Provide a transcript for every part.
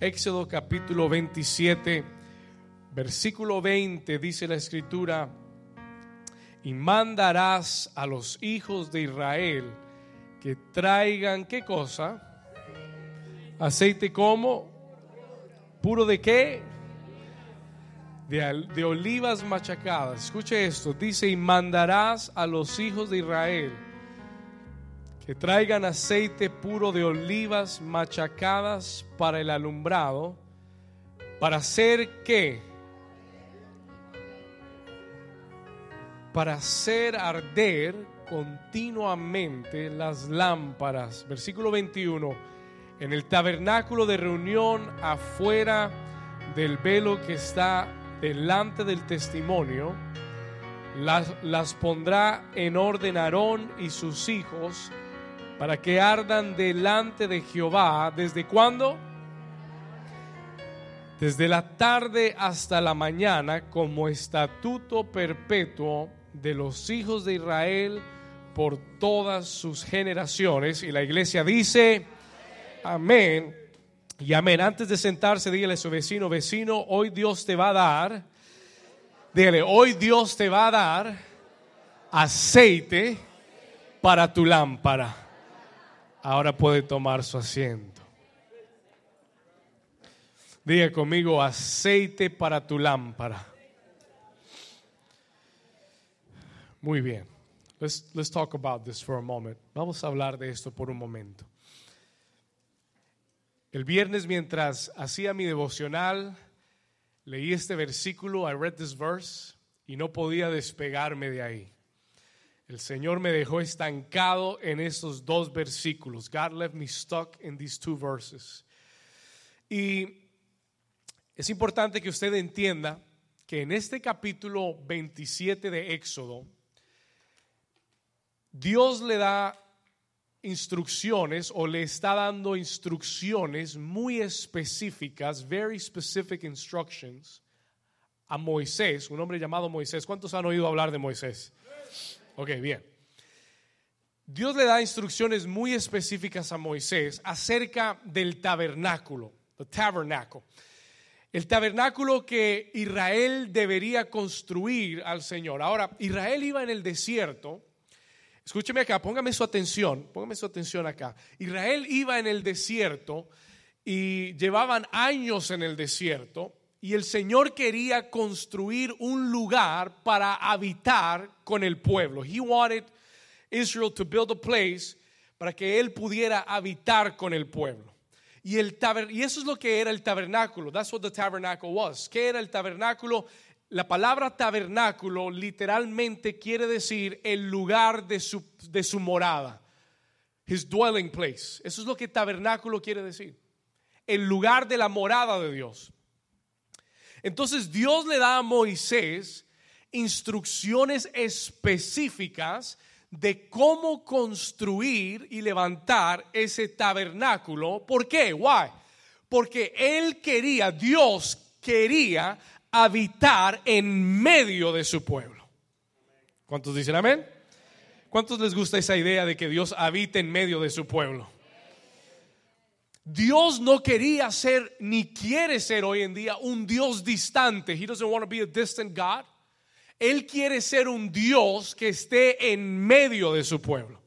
Éxodo capítulo 27, versículo 20, dice la escritura, y mandarás a los hijos de Israel que traigan, ¿qué cosa? Aceite como, puro de qué? De, de olivas machacadas. Escuche esto, dice, y mandarás a los hijos de Israel que traigan aceite puro de olivas machacadas para el alumbrado, para hacer qué? Para hacer arder continuamente las lámparas. Versículo 21. En el tabernáculo de reunión afuera del velo que está delante del testimonio, las, las pondrá en orden Aarón y sus hijos para que ardan delante de Jehová. ¿Desde cuándo? Desde la tarde hasta la mañana como estatuto perpetuo de los hijos de Israel por todas sus generaciones. Y la iglesia dice, amén. Y amén. Antes de sentarse, dígale a su vecino, vecino, hoy Dios te va a dar, dígale, hoy Dios te va a dar aceite para tu lámpara. Ahora puede tomar su asiento. Diga conmigo, aceite para tu lámpara. Muy bien. Let's, let's talk about this for a moment. Vamos a hablar de esto por un momento. El viernes mientras hacía mi devocional, leí este versículo, I read this verse, y no podía despegarme de ahí. El Señor me dejó estancado en estos dos versículos. God left me stuck in these two verses. Y es importante que usted entienda que en este capítulo 27 de Éxodo, Dios le da instrucciones o le está dando instrucciones muy específicas, very specific instructions a Moisés, un hombre llamado Moisés. ¿Cuántos han oído hablar de Moisés? Ok, bien. Dios le da instrucciones muy específicas a Moisés acerca del tabernáculo, the tabernacle. El tabernáculo que Israel debería construir al Señor. Ahora, Israel iba en el desierto. Escúcheme acá, póngame su atención, póngame su atención acá. Israel iba en el desierto y llevaban años en el desierto y el Señor quería construir un lugar para habitar con el pueblo. He wanted Israel to build a place para que él pudiera habitar con el pueblo. Y, el y eso es lo que era el tabernáculo. That's what the tabernacle was. ¿Qué era el tabernáculo? La palabra tabernáculo literalmente quiere decir el lugar de su, de su morada. His dwelling place. Eso es lo que tabernáculo quiere decir. El lugar de la morada de Dios. Entonces Dios le da a Moisés instrucciones específicas de cómo construir y levantar ese tabernáculo. ¿Por qué? Why? Porque él quería, Dios quería habitar en medio de su pueblo. ¿Cuántos dicen amén? ¿Cuántos les gusta esa idea de que Dios habite en medio de su pueblo? Dios no quería ser ni quiere ser hoy en día un Dios distante. He doesn't want to be a distant God. Él quiere ser un Dios que esté en medio de su pueblo.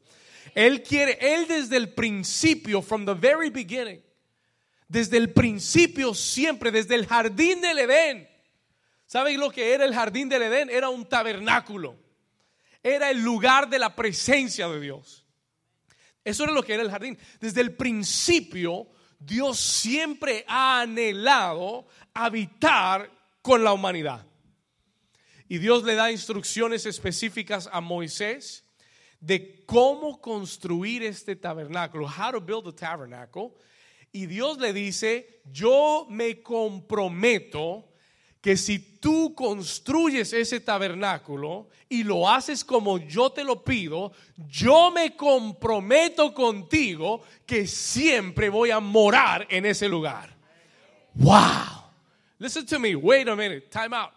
Él quiere, él desde el principio, from the very beginning, desde el principio siempre, desde el jardín del Edén. ¿Saben lo que era el jardín del Edén? Era un tabernáculo. Era el lugar de la presencia de Dios. Eso era lo que era el jardín. Desde el principio, Dios siempre ha anhelado habitar con la humanidad. Y Dios le da instrucciones específicas a Moisés de cómo construir este tabernáculo, how to build a tabernacle. Y Dios le dice, yo me comprometo que si tú construyes ese tabernáculo y lo haces como yo te lo pido, yo me comprometo contigo que siempre voy a morar en ese lugar. Wow. Listen to me. Wait a minute. Time out.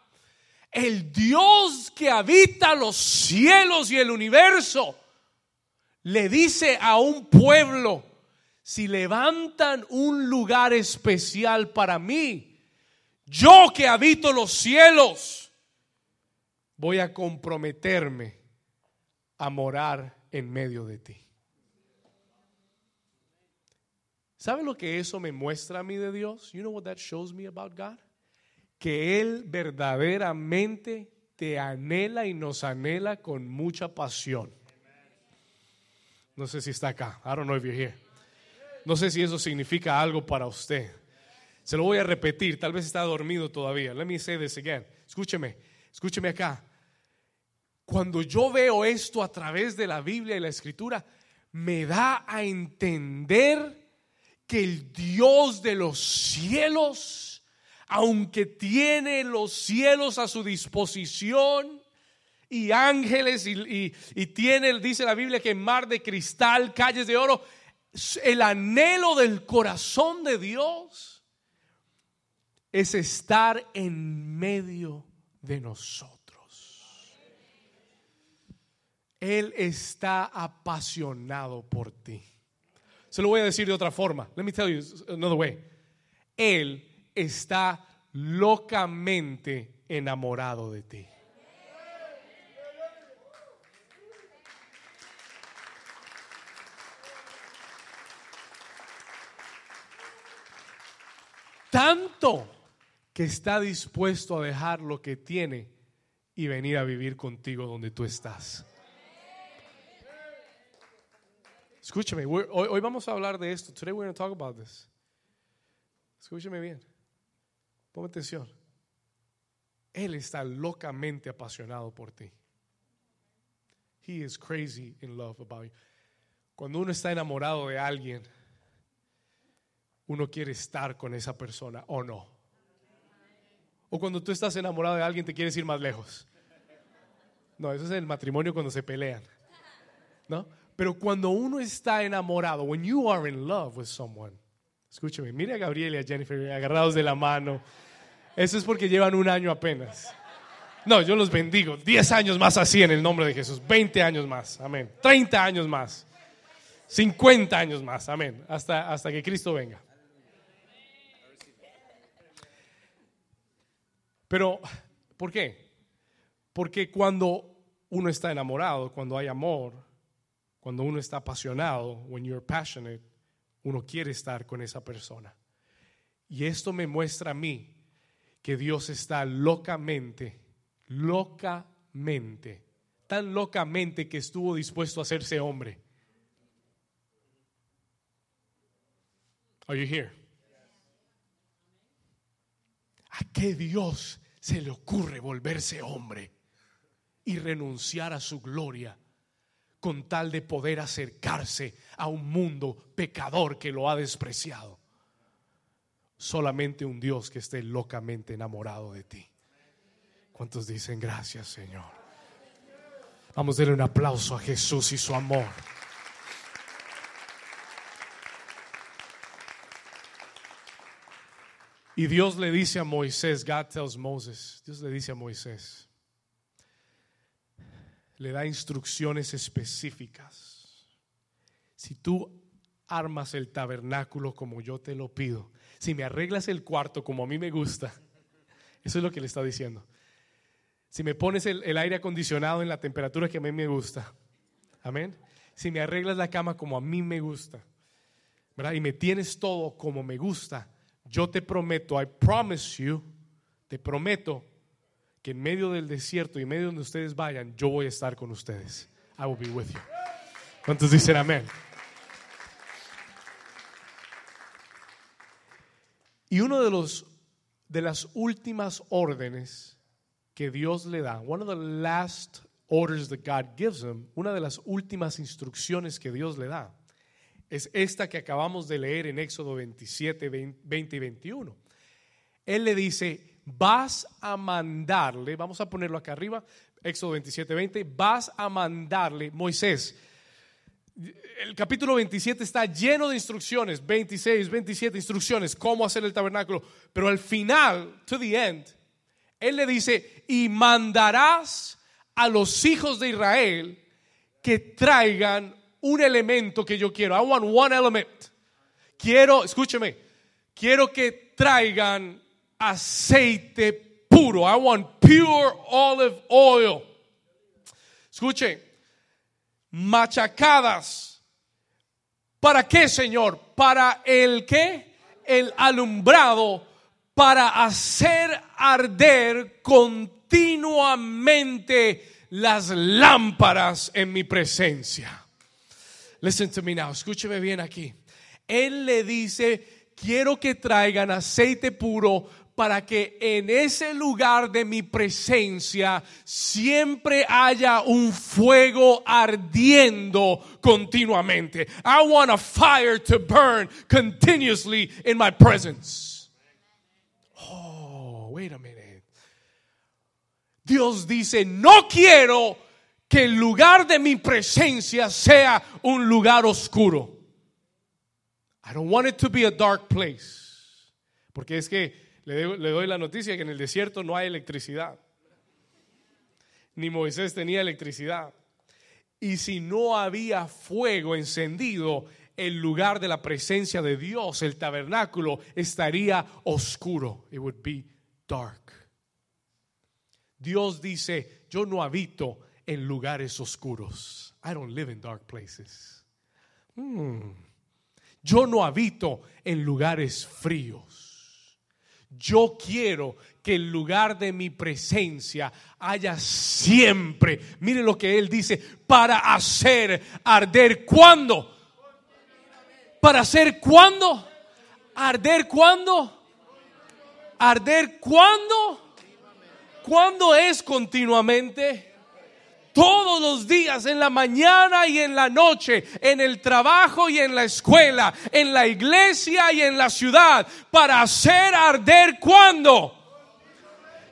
El Dios que habita los cielos y el universo le dice a un pueblo, si levantan un lugar especial para mí, yo que habito los cielos, voy a comprometerme a morar en medio de ti. ¿Sabe lo que eso me muestra a mí de Dios? You know what that shows me about God? Que Él verdaderamente te anhela y nos anhela con mucha pasión. No sé si está acá. I don't know if you're here. No sé si eso significa algo para usted. Se lo voy a repetir, tal vez está dormido todavía. Let me say this again. Escúcheme, escúcheme acá. Cuando yo veo esto a través de la Biblia y la Escritura, me da a entender que el Dios de los cielos, aunque tiene los cielos a su disposición y ángeles y, tiene, dice la Biblia, que mar de cristal, calles de oro, el anhelo del corazón de Dios es estar en medio de nosotros. Él está apasionado por ti. Se lo voy a decir de otra forma. Let me tell you another way. Él está locamente enamorado de ti. Tanto que está dispuesto a dejar lo que tiene y venir a vivir contigo donde tú estás. Escúchame, hoy, hoy, vamos a hablar de esto. Today we're going to talk about this. Escúchame bien. Ponme atención. Él está locamente apasionado por ti. He is crazy in love about you. Cuando uno está enamorado de alguien, uno quiere estar con esa persona o no. O cuando tú estás enamorado de alguien, te quieres ir más lejos. No, eso es el matrimonio cuando se pelean. ¿No? Pero cuando uno está enamorado, when you are in love with someone, escúchame, mire a Gabriel y a Jennifer agarrados de la mano. Eso es porque llevan un año apenas. No, yo los bendigo. 10 años más así en el nombre de Jesús. 20 años más. Amén. 30 años más. 50 años más. Amén. Hasta, hasta que Cristo venga. Pero, ¿por qué? Porque cuando uno está enamorado, cuando hay amor, cuando uno está apasionado, when you're passionate, uno quiere estar con esa persona. Y esto me muestra a mí que Dios está locamente, locamente, tan locamente que estuvo dispuesto a hacerse hombre. Are you here? ¿A qué Dios se le ocurre volverse hombre y renunciar a su gloria con tal de poder acercarse a un mundo pecador que lo ha despreciado. Solamente un Dios que esté locamente enamorado de ti. ¿Cuántos dicen gracias, Señor? Vamos a darle un aplauso a Jesús y su amor. Y Dios le dice a Moisés, God tells Moses, Dios le dice a Moisés, le da instrucciones específicas. Si tú armas el tabernáculo como yo te lo pido, si me arreglas el cuarto como a mí me gusta, eso es lo que le está diciendo. Si me pones el, aire acondicionado en la temperatura que a mí me gusta, amén. Si me arreglas la cama como a mí me gusta, ¿verdad? Y me tienes todo como me gusta, yo te prometo, I promise you, te prometo que en medio del desierto y en medio donde ustedes vayan, yo voy a estar con ustedes. I will be with you. ¿Cuántos dicen amén? Y uno de de las últimas órdenes que Dios le da, one of the last orders that God gives him, una de las últimas instrucciones que Dios le da, es esta que acabamos de leer en Éxodo 27, 20 y 21. Él le dice, vas a mandarle, vamos a ponerlo acá arriba, Éxodo 27, 20, vas a mandarle, Moisés, el capítulo 27 está lleno de instrucciones, 26, 27 instrucciones, cómo hacer el tabernáculo, pero al final, to the end, él le dice, y mandarás a los hijos de Israel que traigan un elemento que yo quiero. I want one element. Quiero, escúcheme, quiero que traigan aceite puro. I want pure olive oil. Escuche, machacadas. ¿Para qué, Señor? Para el qué? El alumbrado, para hacer arder continuamente las lámparas en mi presencia. Listen to me now, escúcheme bien aquí. Él le dice, quiero que traigan aceite puro para que en ese lugar de mi presencia siempre haya un fuego ardiendo continuamente. I want a fire to burn continuously in my presence. Oh, wait a minute. Dios dice, no quiero que el lugar de mi presencia sea un lugar oscuro. I don't want it to be a dark place. Porque es que le, doy la noticia que en el desierto no hay electricidad. Ni Moisés tenía electricidad. Y si no había fuego encendido, el lugar de la presencia de Dios, el tabernáculo, estaría oscuro. It would be dark. Dios dice, yo no habito en lugares oscuros. I don't live in dark places. Hmm. Yo no habito en lugares fríos. Yo quiero que el lugar de mi presencia haya siempre, mire lo que él dice, para hacer arder cuando. Para hacer cuando. Arder cuando. Arder cuando. ¿Cuándo es continuamente? Todos los días, en la mañana y en la noche, en el trabajo y en la escuela, en la iglesia y en la ciudad, para hacer arder cuando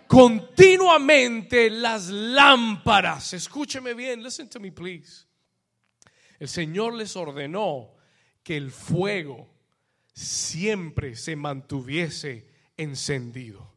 continuamente las lámparas. Escúcheme bien, listen to me please. El Señor les ordenó que el fuego siempre se mantuviese encendido.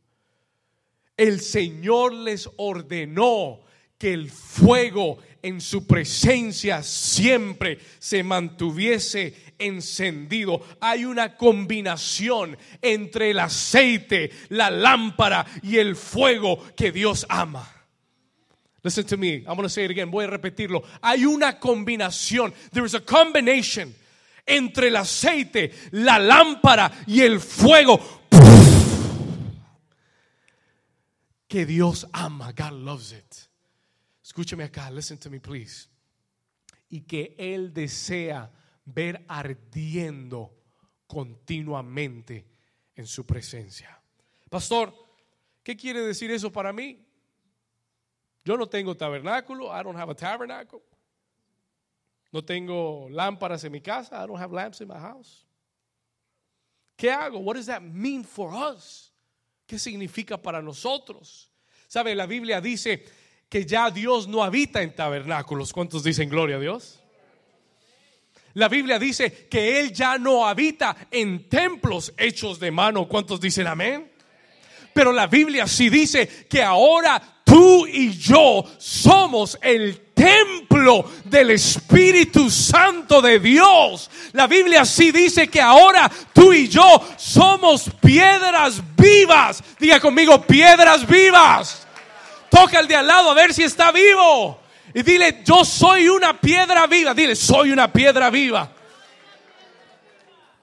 El Señor les ordenó que el fuego en su presencia siempre se mantuviese encendido. Hay una combinación entre el aceite, la lámpara y el fuego que Dios ama. Listen to me. I'm going to say it again. Voy a repetirlo. Hay una combinación. There is a combination entre el aceite, la lámpara y el fuego que Dios ama. God loves it. Escúcheme acá, listen to me please. Y que Él desea ver ardiendo continuamente en su presencia. Pastor, ¿qué quiere decir eso para mí? Yo no tengo tabernáculo, I don't have a tabernacle. No tengo lámparas en mi casa, I don't have lamps in my house. ¿Qué hago? What does that mean for us? ¿Qué significa para nosotros? ¿Sabe? La Biblia dice que ya Dios no habita en tabernáculos. ¿Cuántos dicen gloria a Dios? La Biblia dice que Él ya no habita en templos hechos de mano. ¿Cuántos dicen amén? Pero la Biblia sí dice que ahora tú y yo somos el templo del Espíritu Santo de Dios. La Biblia sí dice que ahora tú y yo somos piedras vivas. Diga conmigo, piedras vivas. Toca el de al lado a ver si está vivo. Y dile, yo soy una piedra viva. Dile, soy una piedra viva.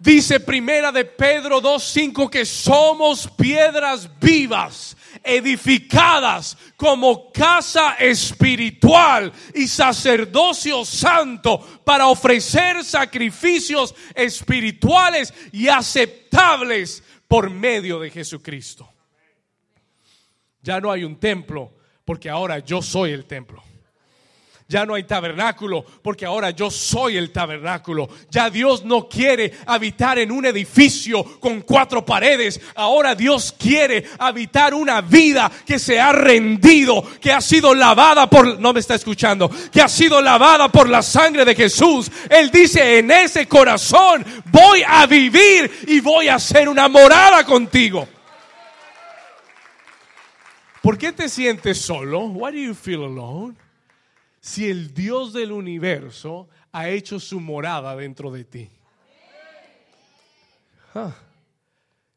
Dice primera de Pedro 2.5 que somos piedras vivas, edificadas como casa espiritual y sacerdocio santo para ofrecer sacrificios espirituales y aceptables por medio de Jesucristo. Ya no hay un templo porque ahora yo soy el templo. Ya no hay tabernáculo porque ahora yo soy el tabernáculo. Ya Dios no quiere habitar en un edificio con cuatro paredes. Ahora Dios quiere habitar una vida que se ha rendido, que ha sido lavada por, no me está escuchando, que ha sido lavada por la sangre de Jesús. Él dice, en ese corazón voy a vivir y voy a hacer una morada contigo. ¿Por qué te sientes solo? Why do you feel alone? Si el Dios del universo ha hecho su morada dentro de ti. Ah.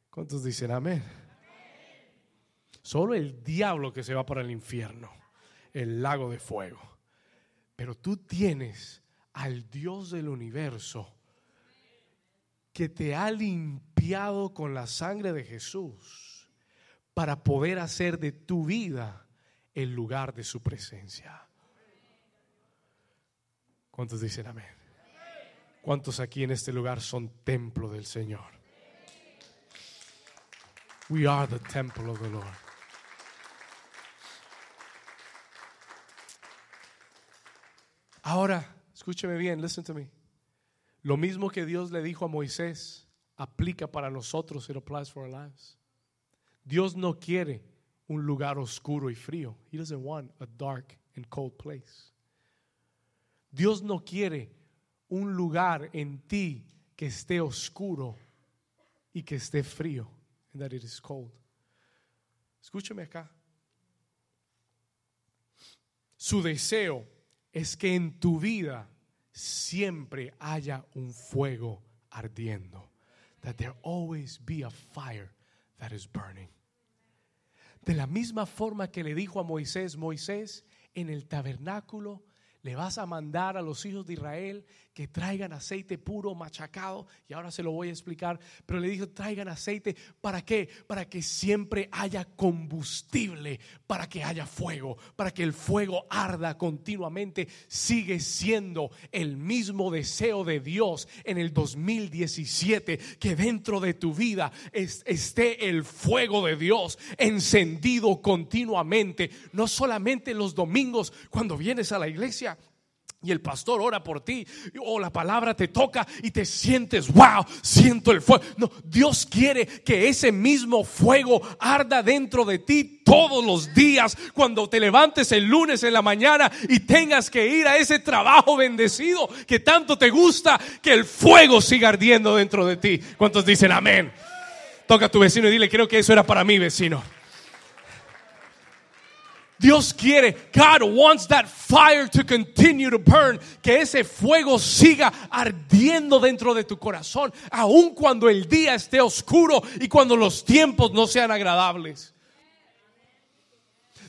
¿Cuántos dicen amén? Solo el diablo que se va para el infierno, el lago de fuego. Pero tú tienes al Dios del universo que te ha limpiado con la sangre de Jesús para poder hacer de tu vida el lugar de su presencia. ¿Cuántos dicen amén? ¿Cuántos aquí en este lugar son templo del Señor? We are the temple of the Lord. Ahora, escúcheme bien, listen to me. Lo mismo que Dios le dijo a Moisés aplica para nosotros, it applies for our lives. Dios no quiere un lugar oscuro y frío. He doesn't want a dark and cold place. Dios no quiere un lugar en ti que esté oscuro y que esté frío, and that it is cold. Escúcheme acá. Su deseo es que en tu vida siempre haya un fuego ardiendo. That there always be a fire that is burning. De la misma forma que le dijo a Moisés, Moisés, en el tabernáculo le vas a mandar a los hijos de Israel que traigan aceite puro machacado, y ahora se lo voy a explicar, pero le dijo, traigan aceite, ¿para qué? Para que siempre haya combustible, para que haya fuego, para que el fuego arda continuamente. Sigue siendo el mismo deseo de Dios en el 2017, que dentro de tu vida esté el fuego de Dios encendido continuamente, no solamente los domingos cuando vienes a la iglesia, y el pastor ora por ti o la palabra te toca y te sientes, wow, siento el fuego. No, Dios quiere que ese mismo fuego arda dentro de ti todos los días cuando te levantes el lunes en la mañana y tengas que ir a ese trabajo bendecido que tanto te gusta, que el fuego siga ardiendo dentro de ti. ¿Cuántos dicen amén? Toca a tu vecino y dile, creo que eso era para mí, vecino. Dios quiere, God wants that fire to continue to burn, que ese fuego siga ardiendo dentro de tu corazón, aun cuando el día esté oscuro y cuando los tiempos no sean agradables.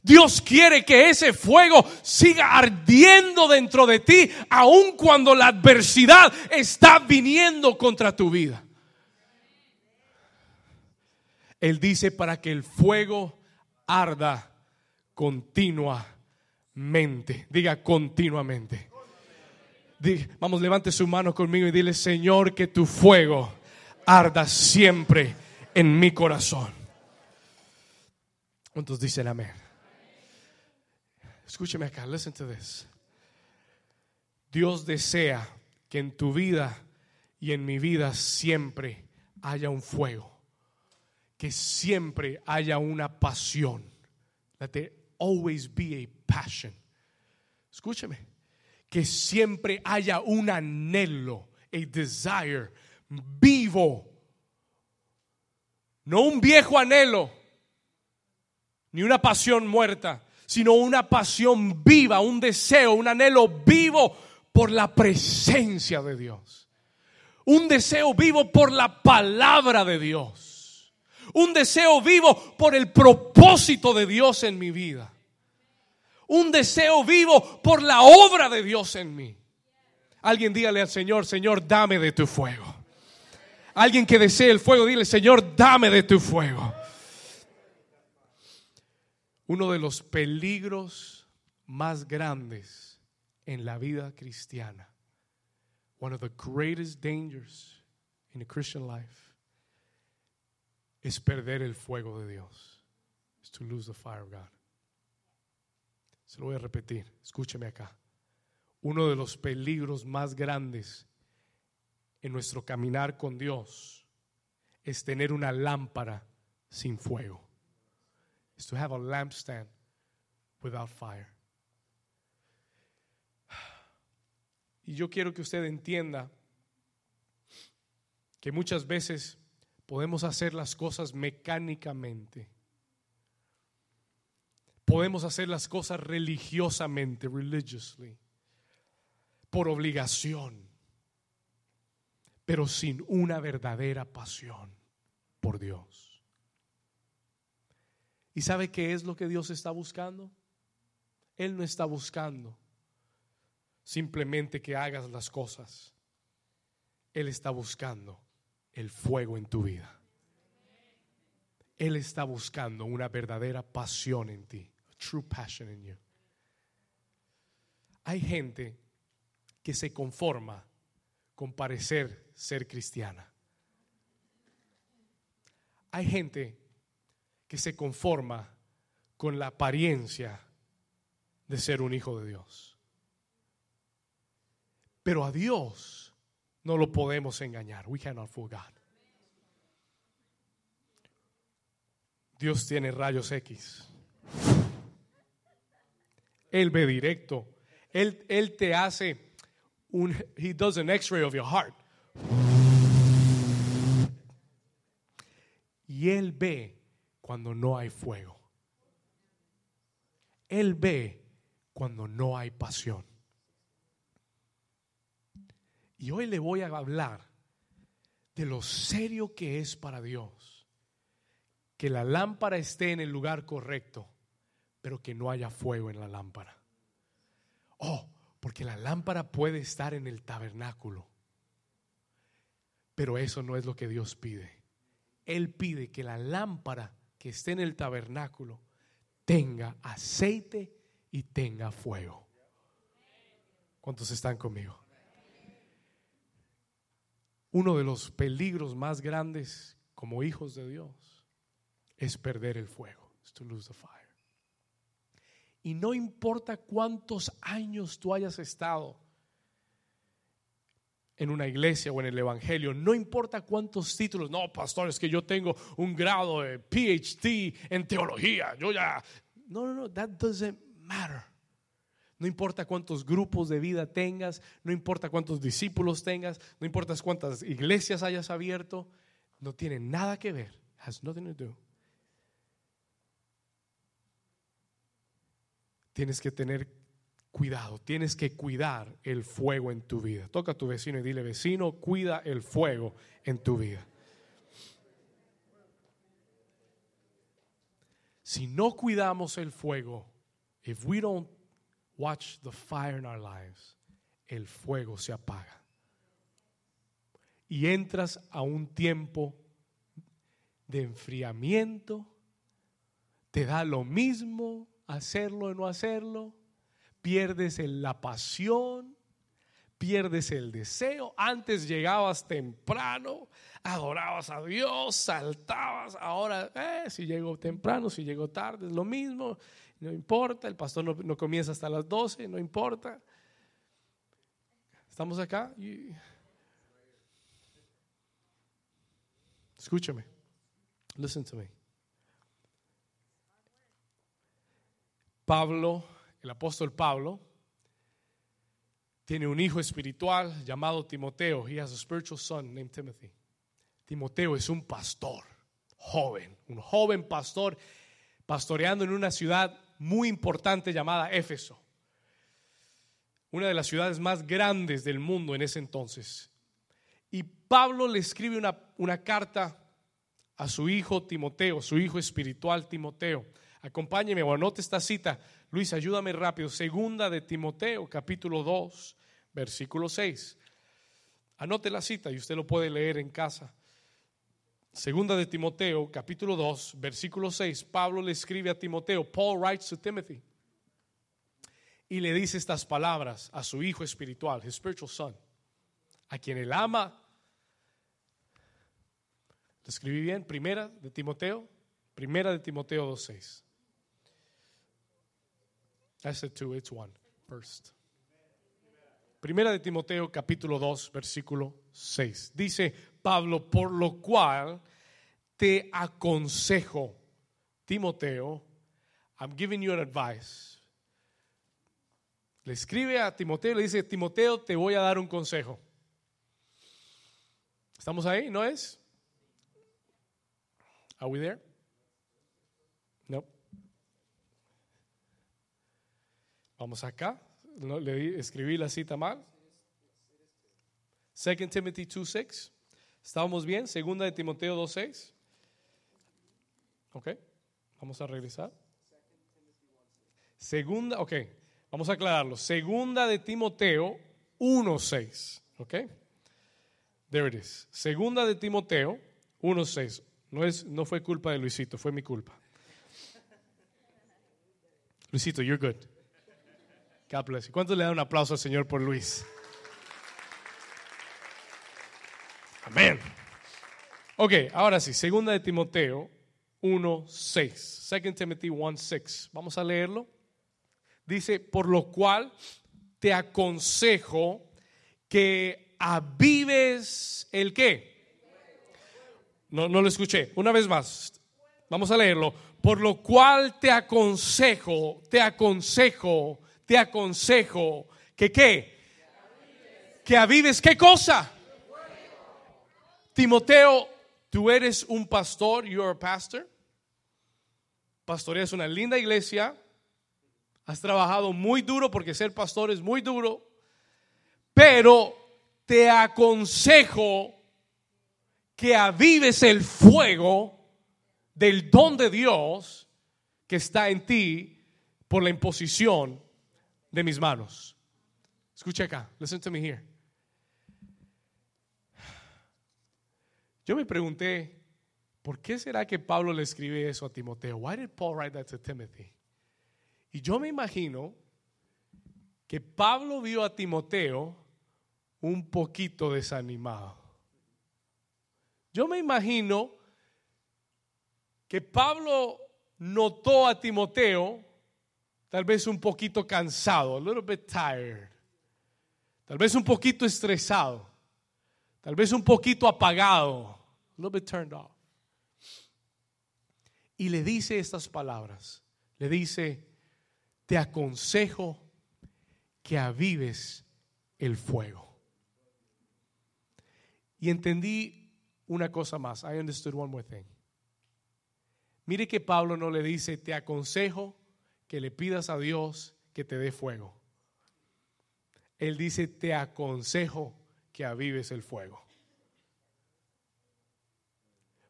Dios quiere que ese fuego siga ardiendo dentro de ti, aun cuando la adversidad está viniendo contra tu vida. Él dice para que el fuego arda continuamente. Diga continuamente. vamos, levante su mano conmigo y dile, Señor, que tu fuego arda siempre en mi corazón. ¿Cuántos dicen amén? Escúcheme acá, listen to this. Dios desea que en tu vida y en mi vida siempre haya un fuego, que siempre haya una pasión. That always be a passion. Escúcheme, que siempre haya un anhelo, a desire vivo. No un viejo anhelo, ni una pasión muerta, sino una pasión viva, un deseo, un anhelo vivo por la presencia de Dios. Un deseo vivo por la palabra de Dios un deseo vivo por el propósito de Dios en mi vida. Un deseo vivo por la obra de Dios en mí. Alguien dígale al Señor, Señor, dame de tu fuego. Alguien que desee el fuego, dile, Señor, dame de tu fuego. Uno de los peligros más grandes en la vida cristiana, one of the greatest dangers in a Christian life, es perder el fuego de Dios. Es to lose the fire of God. Se lo voy a repetir, escúcheme acá. Uno de los peligros más grandes en nuestro caminar con Dios es tener una lámpara sin fuego. Es to have a lampstand without fire. Y yo quiero que usted entienda que muchas veces Podemos hacer las cosas mecánicamente. Podemos hacer las cosas religiosamente, religiously, por obligación. pero sin una verdadera pasión por Dios. ¿Y sabe qué es lo que Dios está buscando? Él no está buscando simplemente que hagas las cosas. Él está buscando el fuego en tu vida. Él está buscando una verdadera pasión en ti. true passion in you. Hay gente que se conforma con parecer ser cristiana. Hay gente que se conforma con la apariencia de ser un hijo de Dios. Pero a Dios no lo podemos engañar. We cannot fool God. Dios tiene rayos X. Él ve directo. Él, él te hace un, he does an x-ray of your heart. Y Él ve cuando no hay fuego. Él ve cuando no hay pasión. Y hoy le voy a hablar de lo serio que es para Dios que la lámpara esté en el lugar correcto, pero que no haya fuego en la lámpara. Oh, porque la lámpara puede estar en el tabernáculo, pero eso no es lo que Dios pide. Él pide que la lámpara que esté en el tabernáculo tenga aceite y tenga fuego. ¿Cuántos están conmigo? Uno de los peligros más grandes como hijos de Dios es perder el fuego. to lose the fire. Y no importa cuántos años tú hayas estado en una iglesia o en el evangelio, no importa cuántos títulos, no, pastor, es que yo tengo un grado de PhD en teología, yo ya, no, no, no, that doesn't matter. No importa cuántos grupos de vida tengas, no importa cuántos discípulos tengas, no importa cuántas iglesias hayas abierto, no tiene nada que ver, has nothing to do tienes que tener cuidado, tienes que cuidar el fuego en tu vida. Toca a tu vecino y dile, vecino, cuida el fuego en tu vida. Si no cuidamos el fuego, if we don't watch the fire in our lives, el fuego se apaga. Y entras a un tiempo de enfriamiento, te da lo mismo hacerlo o no hacerlo, pierdes la pasión, pierdes el deseo. Antes llegabas temprano, adorabas a Dios, saltabas. Ahora, eh, si llego temprano, si llego tarde, es lo mismo. No importa, el pastor no, comienza hasta las 12, no importa. ¿Estamos acá? Escúchame. Listen to me. Pablo, el apóstol Pablo, tiene un hijo espiritual llamado Timoteo. He has a spiritual son named Timothy. Timoteo es un pastor joven, un joven pastor pastoreando en una ciudad muy importante llamada Éfeso. Una de las ciudades más grandes del mundo en ese entonces. Y Pablo le escribe una, una carta a su hijo Timoteo, su hijo espiritual Timoteo Acompáñeme o anote esta cita. Luis, ayúdame rápido. Segunda de Timoteo, capítulo 2, versículo 6. Anote la cita y usted lo puede leer en casa. Segunda de Timoteo, capítulo 2, versículo 6. Pablo le escribe a Timoteo. Paul writes to Timothy. Y le dice estas palabras a su hijo espiritual, his spiritual son, a quien él ama. ¿Lo escribí bien? Primera de Timoteo, primera de Timoteo 2.6. I said two, it's one. First. Primera de Timoteo capítulo 2 versículo 6. Dice Pablo, por lo cual te aconsejo, Timoteo, I'm giving you an advice. Le escribe a Timoteo, le dice, Timoteo, te voy a dar un consejo. ¿Estamos ahí? ¿No es? Are we there? No. Vamos acá. le escribí la cita mal. 2 Timothy 2.6. ¿Estábamos bien? Segunda de Timoteo 2.6. Ok, vamos a regresar. Segunda, ok, vamos a aclararlo. Segunda de Timoteo 1.6. Ok, there it is. Segunda de Timoteo 1.6. No, no fue culpa de Luisito, fue mi culpa. Luisito, you're good. God bless you. ¿Cuántos le dan un aplauso al Señor por Luis? Amén. Ok, ahora sí, segunda de Timoteo 1.6. Second Timothy 1.6. Vamos a leerlo. Dice, por lo cual te aconsejo que avives el qué. No, no lo escuché. Una vez más. Vamos a leerlo. Por lo cual te aconsejo, te aconsejo, te aconsejo que qué. Que avives qué cosa. Timoteo, tú eres un pastor, you're a pastor. Pastoreas una linda iglesia. Has trabajado muy duro porque ser pastor es muy duro. Pero te aconsejo que avives el fuego del don de Dios que está en ti por la imposición de mis manos. Escucha acá, listen to me here. Yo me pregunté, ¿por qué será que Pablo le escribe eso a Timoteo? Why did Paul write that to Timothy? Y yo me imagino que Pablo vio a Timoteo un poquito desanimado. Yo me imagino que Pablo notó a Timoteo tal vez un poquito cansado, a little bit tired, tal vez un poquito estresado, tal vez un poquito apagado a little bit turned off. Y le dice estas palabras. Le dice, te aconsejo que avives el fuego. Y entendí una cosa más. I understood one more thing. Mire que Pablo no le dice, te aconsejo que le pidas a Dios que te dé fuego. Él dice, te aconsejo que avives el fuego.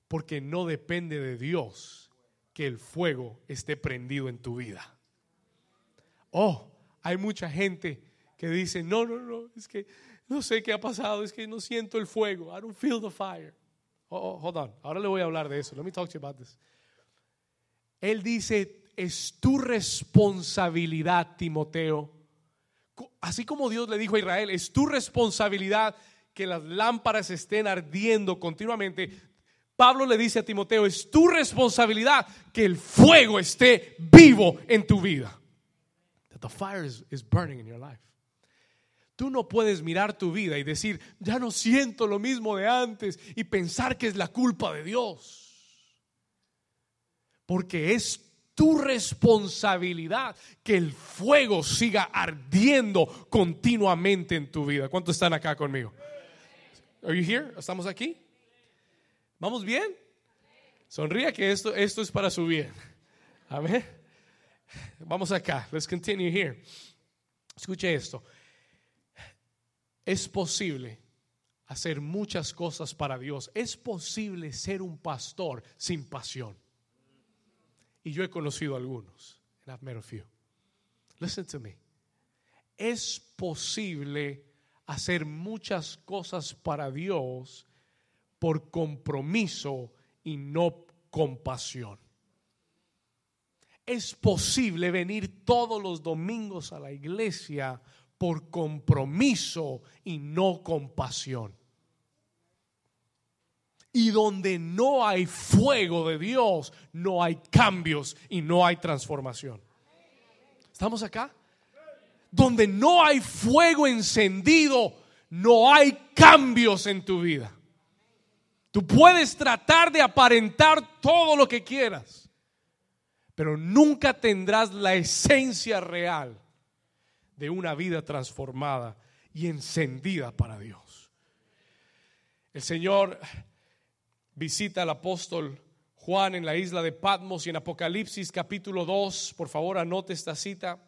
Porque no depende de Dios que el fuego esté prendido en tu vida. Oh, hay mucha gente que dice, no, no, no, es que no sé qué ha pasado, es que no siento el fuego. I don't feel the fire. Oh, oh, hold on, ahora le voy a hablar de eso. Let me talk to you about this. Él dice, es tu responsabilidad, Timoteo. Así como Dios le dijo a Israel, es tu responsabilidad que las lámparas estén ardiendo continuamente. Pablo le dice a Timoteo, es tu responsabilidad que el fuego esté vivo en tu vida. That the fire is, burning in your life. Tú no puedes mirar tu vida y decir, ya no siento lo mismo de antes y pensar que es la culpa de Dios. Porque es tu responsabilidad que el fuego siga ardiendo continuamente en tu vida. ¿Cuántos están acá conmigo? Are you here? ¿Estamos aquí? ¿Vamos bien? Sonría que esto, esto es para su bien. Amén. Vamos acá. Let's continue here. Escuche esto. Es posible hacer muchas cosas para Dios. Es posible ser un pastor sin pasión. Y yo he conocido algunos. And I've met a few. Listen to me. Es posible hacer muchas cosas para Dios por compromiso y no compasión. Es posible venir todos los domingos a la iglesia por compromiso y no compasión. Y donde no hay fuego de Dios, no hay cambios y no hay transformación. ¿Estamos acá? Donde no hay fuego encendido, no hay cambios en tu vida. Tú puedes tratar de aparentar todo lo que quieras, pero nunca tendrás la esencia real de una vida transformada y encendida para Dios. El Señor visita al apóstol Juan en la isla de Patmos y en Apocalipsis capítulo 2, por favor anote esta cita.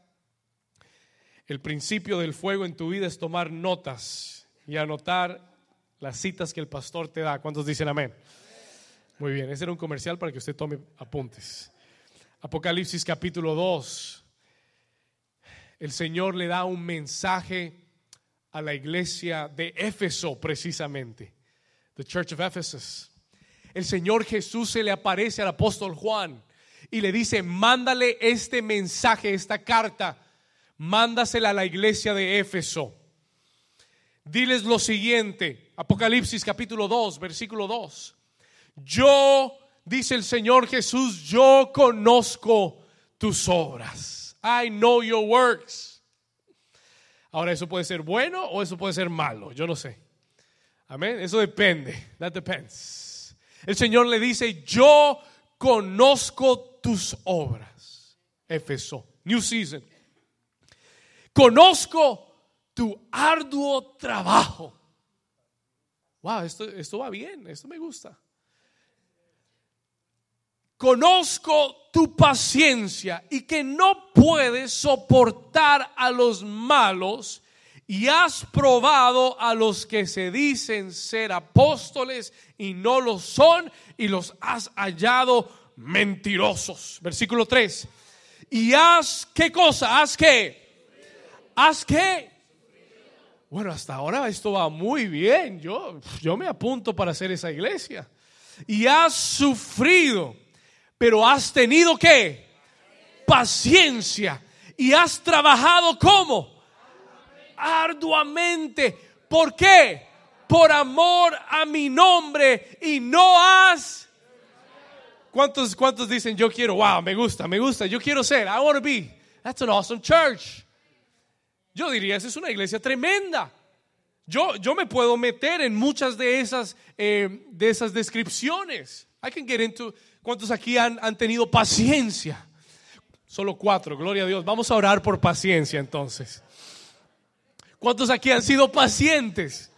El principio del fuego en tu vida es tomar notas y anotar las citas que el pastor te da. ¿Cuántos dicen amén? Muy bien, ese era un comercial para que usted tome apuntes. Apocalipsis capítulo 2. El Señor le da un mensaje a la iglesia de Éfeso precisamente, the Church of Ephesus. El Señor Jesús se le aparece al apóstol Juan y le dice, mándale este mensaje, esta carta, mándasela a la iglesia de Éfeso. Diles lo siguiente, Apocalipsis capítulo 2, versículo 2. Yo, dice el Señor Jesús, yo conozco tus obras. I know your works. Ahora, eso puede ser bueno o eso puede ser malo, yo no sé. Amén, eso depende. That depends. El Señor le dice, yo conozco tus obras. Efeso, New Season. Conozco tu arduo trabajo. Wow, esto, esto va bien, esto me gusta. Conozco tu paciencia y que no puedes soportar a los malos y has probado a los que se dicen ser apóstoles y no lo son y los has hallado mentirosos. Versículo 3. Y haz qué cosa, haz qué, haz qué. Bueno, hasta ahora esto va muy bien. Yo, yo me apunto para hacer esa iglesia. Y has sufrido pero has tenido que paciencia y has trabajado como arduamente. ¿Por qué? Por amor a mi nombre y no has ¿Cuántos, ¿Cuántos dicen yo quiero? Wow, me gusta, me gusta, yo quiero ser. I want to be. That's an awesome church. Yo diría, esa es una iglesia tremenda. Yo, yo me puedo meter en muchas de esas, eh, de esas descripciones. I can get into ¿Cuántos aquí han, han tenido paciencia? Solo cuatro, gloria a Dios. Vamos a orar por paciencia entonces. ¿Cuántos aquí han sido pacientes?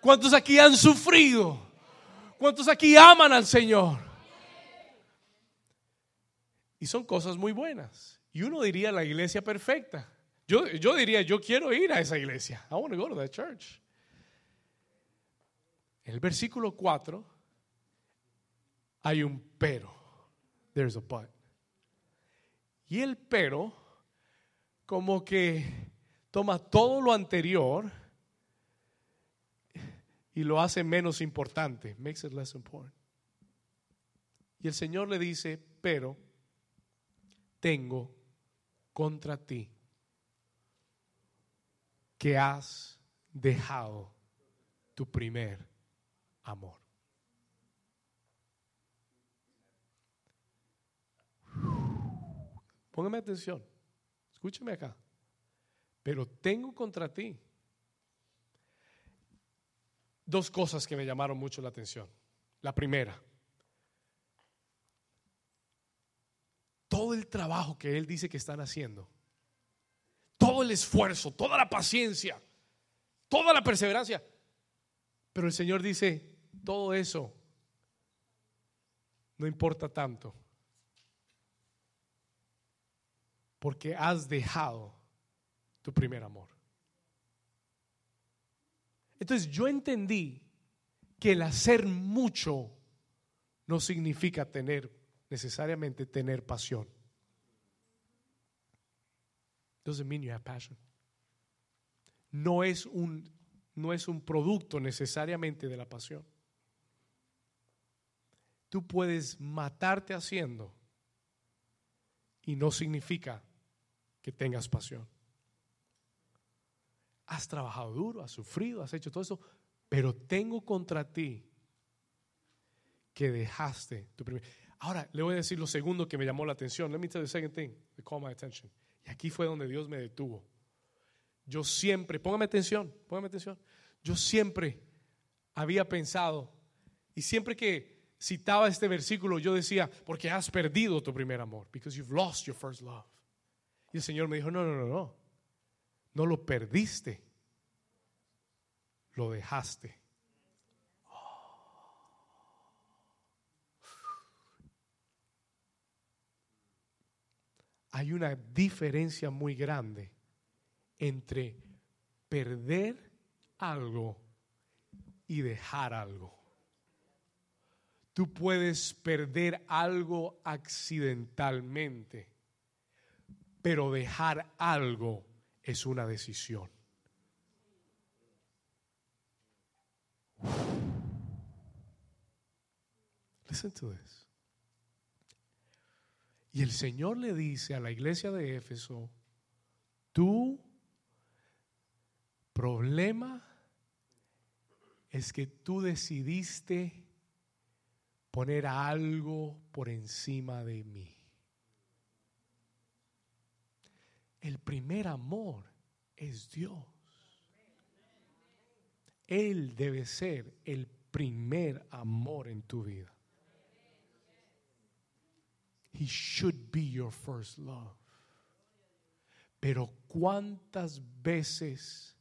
¿Cuántos aquí han sufrido? ¿Cuántos aquí aman al Señor? Y son cosas muy buenas. Y uno diría la iglesia perfecta. Yo, yo diría, yo quiero ir a esa iglesia. I want to go to that church. el versículo 4 hay un pero. There's a but. Y el pero, como que toma todo lo anterior y lo hace menos importante. Makes it less important. Y el Señor le dice, pero tengo contra ti que has dejado tu primer amor. Póngame atención. Escúcheme acá. Pero tengo contra ti dos cosas que me llamaron mucho la atención. La primera, todo el trabajo que él dice que están haciendo, todo el esfuerzo, toda la paciencia, toda la perseverancia. Pero el Señor dice, todo eso no importa tanto porque has dejado tu primer amor. Entonces yo entendí que el hacer mucho no significa tener necesariamente tener pasión. Doesn't mean you have passion. No es un no es un producto necesariamente de la pasión. Tú puedes matarte haciendo y no significa que tengas pasión. Has trabajado duro, has sufrido, has hecho todo eso, pero tengo contra ti que dejaste tu primer. Ahora le voy a decir lo segundo que me llamó la atención. Let me tell you the second thing that caught my attention. Y aquí fue donde Dios me detuvo. Yo siempre, póngame atención, póngame atención. Yo siempre había pensado y siempre que citaba este versículo yo decía, porque has perdido tu primer amor, because you've lost your first love. Y el Señor me dijo, no, no, no, no. No lo perdiste. Lo dejaste. Hay una diferencia muy grande entre perder algo y dejar algo. Tú puedes perder algo accidentalmente, pero dejar algo es una decisión. Listen to this. Y el Señor le dice a la iglesia de Éfeso, tu problema es que tú decidiste poner algo por encima de mí. El primer amor es Dios. Él debe ser el primer amor en tu vida. He should be your first love. Pero cuántas veces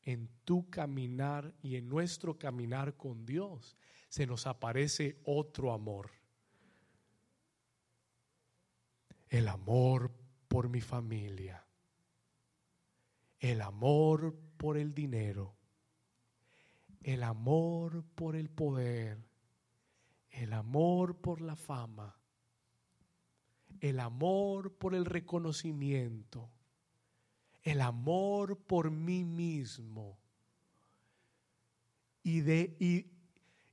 en tu caminar y en nuestro caminar con Dios se nos aparece otro amor. El amor por mi familia. El amor por el dinero. El amor por el poder. El amor por la fama. El amor por el reconocimiento. El amor por mí mismo. Y, de, y,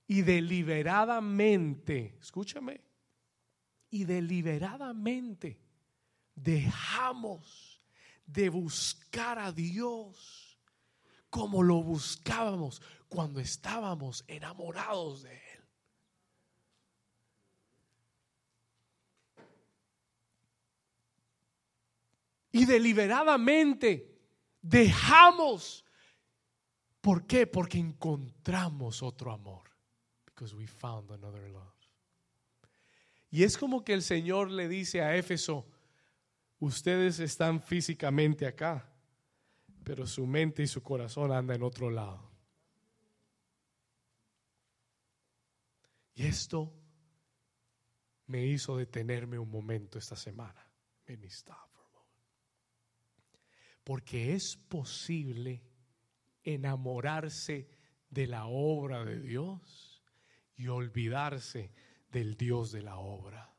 y deliberadamente, escúchame, y deliberadamente dejamos de buscar a Dios como lo buscábamos cuando estábamos enamorados de Él. Y deliberadamente dejamos. ¿Por qué? Porque encontramos otro amor because we found another love. Y es como que el Señor le dice a Éfeso, ustedes están físicamente acá, pero su mente y su corazón andan en otro lado. Y esto me hizo detenerme un momento esta semana. Porque es posible enamorarse de la obra de Dios y olvidarse del Dios de la obra.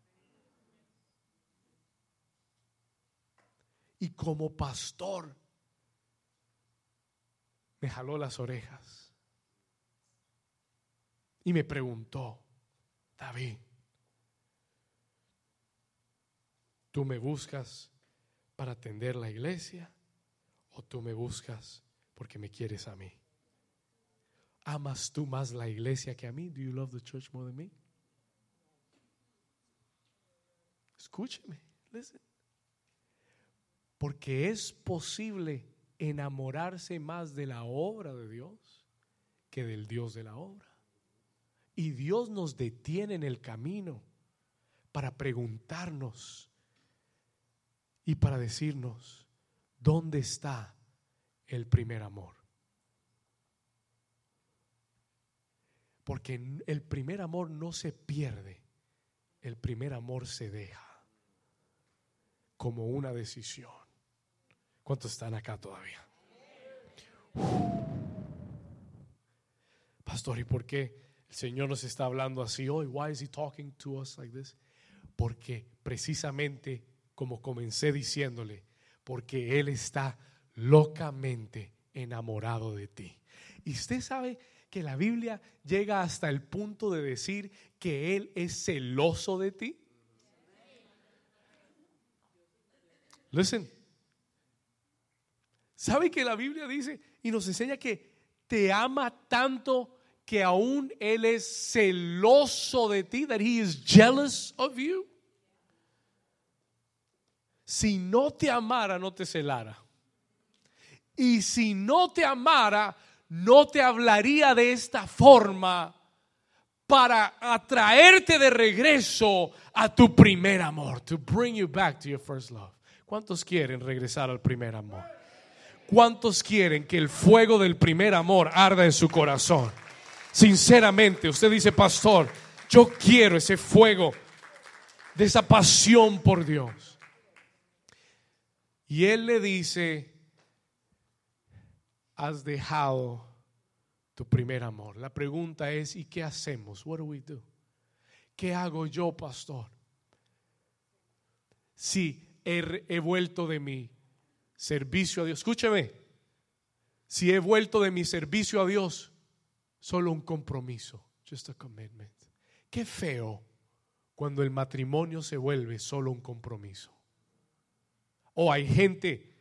Y como pastor, me jaló las orejas y me preguntó, David, ¿tú me buscas para atender la iglesia o tú me buscas porque me quieres a mí? ¿Amas tú más la iglesia que a mí? Do you love the church more than me? Escúcheme, listen. Porque es posible enamorarse más de la obra de Dios que del Dios de la obra. Y Dios nos detiene en el camino para preguntarnos y para decirnos, ¿dónde está el primer amor? Porque el primer amor no se pierde, el primer amor se deja como una decisión. ¿Cuántos están acá todavía? Pastor, ¿y por qué el Señor nos está hablando así hoy? Why is he talking to us like this? Porque precisamente como comencé diciéndole, porque él está locamente enamorado de ti. Y usted sabe que la Biblia llega hasta el punto de decir que Él es celoso de ti? Listen. ¿Sabe que la Biblia dice y nos enseña que te ama tanto que aún Él es celoso de ti? That He is jealous of you. Si no te amara, no te celara. Y si no te amara, no te hablaría de esta forma para atraerte de regreso a tu primer amor, to bring you back to your first love. ¿Cuántos quieren regresar al primer amor? ¿Cuántos quieren que el fuego del primer amor arda en su corazón? Sinceramente, usted dice, pastor, yo quiero ese fuego de esa pasión por Dios. Y él le dice, has dejado tu primer amor. La pregunta es, ¿y qué hacemos? What do we do? ¿Qué hago yo, pastor? Si he, vuelto de mi servicio a Dios, escúcheme, si he vuelto de mi servicio a Dios, solo un compromiso, just a commitment. Qué feo cuando el matrimonio se vuelve solo un compromiso. O hay gente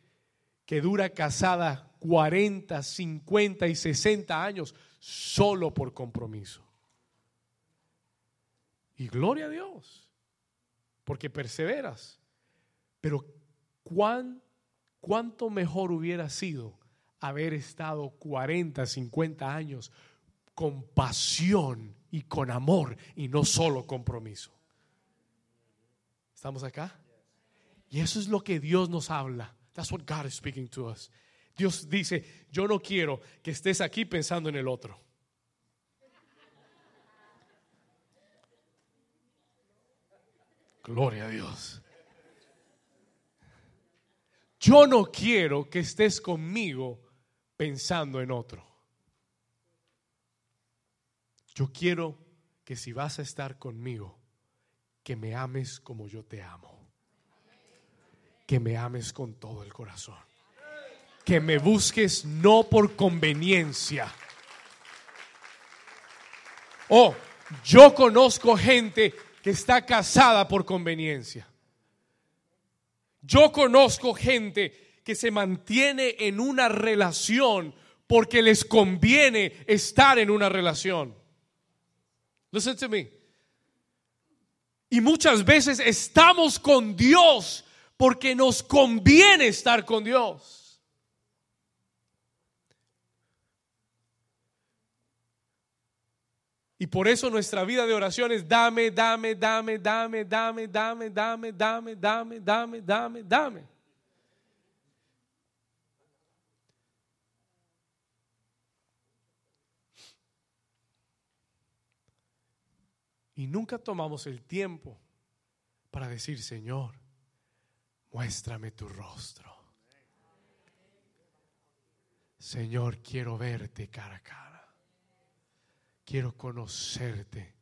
que dura casada 40, 50 y 60 años solo por compromiso. Y gloria a Dios, porque perseveras. Pero ¿cuán, ¿cuánto mejor hubiera sido haber estado 40, 50 años con pasión y con amor y no solo compromiso? ¿Estamos acá? Y eso es lo que Dios nos habla. That's what God is speaking to us. Dios dice, yo no quiero que estés aquí pensando en el otro. Gloria a Dios. Yo no quiero que estés conmigo pensando en otro. Yo quiero que si vas a estar conmigo, que me ames como yo te amo. Que me ames con todo el corazón que me busques no por conveniencia. Oh, yo conozco gente que está casada por conveniencia. Yo conozco gente que se mantiene en una relación porque les conviene estar en una relación. Listen to me. Y muchas veces estamos con Dios porque nos conviene estar con Dios. Y por eso nuestra vida de oración es dame, dame, dame, dame, dame, dame, dame, dame, dame, dame, dame, dame. Y nunca tomamos el tiempo para decir, Señor, muéstrame tu rostro. Señor, quiero verte cara a cara quiero conocerte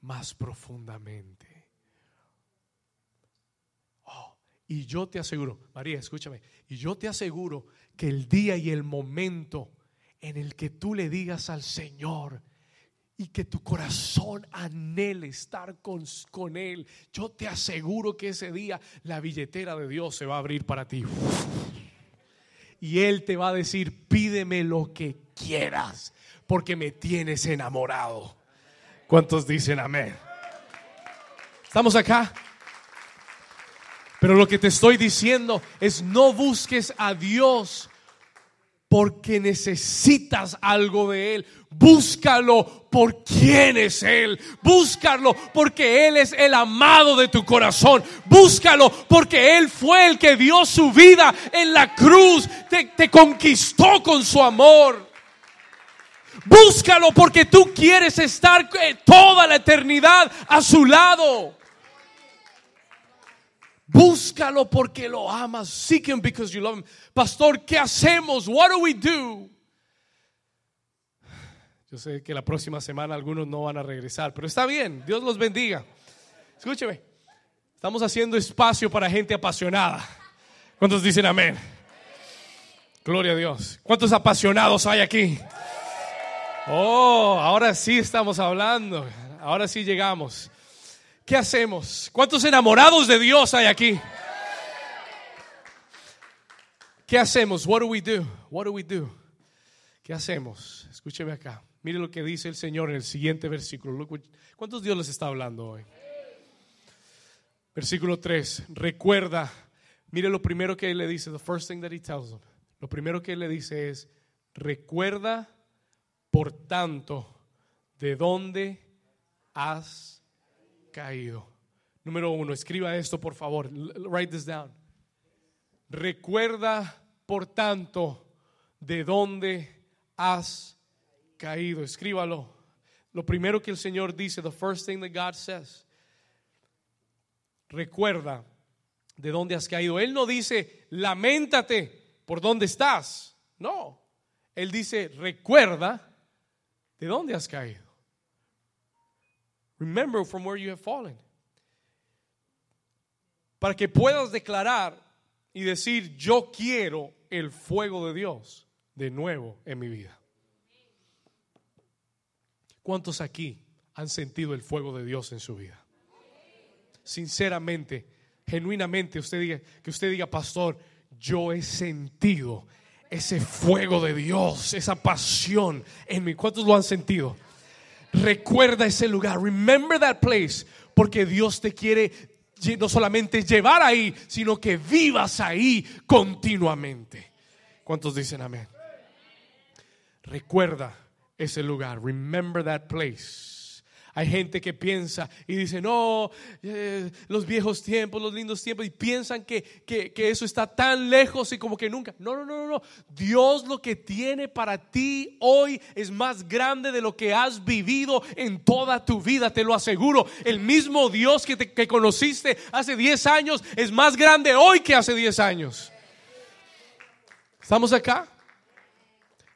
más profundamente. Oh, y yo te aseguro, María, escúchame, y yo te aseguro que el día y el momento en el que tú le digas al Señor, y que tu corazón anhele estar con, con, Él. Yo te aseguro que ese día la billetera de Dios se va a abrir para ti. Y Él te va a decir, pídeme lo que quieras porque me tienes enamorado. ¿Cuántos dicen amén? ¿Estamos acá? Pero lo que te estoy diciendo es no busques a Dios porque necesitas algo de Él. Búscalo por quién es Él. Búscalo porque Él es el amado de tu corazón. Búscalo porque Él fue el que dio su vida en la cruz. Te, te conquistó con su amor. Búscalo porque tú quieres estar eh, toda la eternidad a su lado. Búscalo porque lo amas. Seek him because you love him. Pastor, ¿qué hacemos? What do we do? Yo sé que la próxima semana algunos no van a regresar, pero está bien. Dios los bendiga. Escúcheme. Estamos haciendo espacio para gente apasionada. ¿Cuántos dicen amén? Gloria a Dios. ¿Cuántos apasionados hay aquí? Oh, ahora sí estamos hablando. Ahora sí llegamos. ¿Qué hacemos? ¿Cuántos enamorados de Dios hay aquí? ¿Qué hacemos? What do we do? What do we do? ¿Qué hacemos? Escúcheme acá. Mire lo que dice el Señor en el siguiente versículo. ¿Cuántos Dios les está hablando hoy? Versículo 3. Recuerda, mire lo primero que él le dice, the first thing that he tells them. Lo primero que él le dice es, recuerda por tanto, ¿de dónde has caído? Número uno, escriba esto por favor. Write this down. Recuerda, por tanto, de dónde has caído. Escríbalo. Lo primero que el Señor dice, the first thing that God says. Recuerda de dónde has caído. Él no dice, lamentate por dónde estás. No. Él dice, recuerda de dónde has caído. Remember from where you have fallen. Para que puedas declarar y decir, yo quiero el fuego de Dios de nuevo en mi vida. ¿Cuántos aquí han sentido el fuego de Dios en su vida? Sinceramente, genuinamente, usted diga, que usted diga, pastor, yo he sentido ese fuego de Dios, esa pasión en mí. ¿Cuántos lo han sentido? Recuerda ese lugar, remember that place, porque Dios te quiere no solamente llevar ahí, sino que vivas ahí continuamente. ¿Cuántos dicen amén? Recuerda ese lugar. Remember that place. Hay gente que piensa y dice, no, eh, los viejos tiempos, los lindos tiempos, y piensan que, que, que, eso está tan lejos y como que nunca. No, no, no, no. Dios lo que tiene para ti hoy es más grande de lo que has vivido en toda tu vida, te lo aseguro. El mismo Dios que, te, que conociste hace 10 años es más grande hoy que hace 10 años. ¿Estamos acá?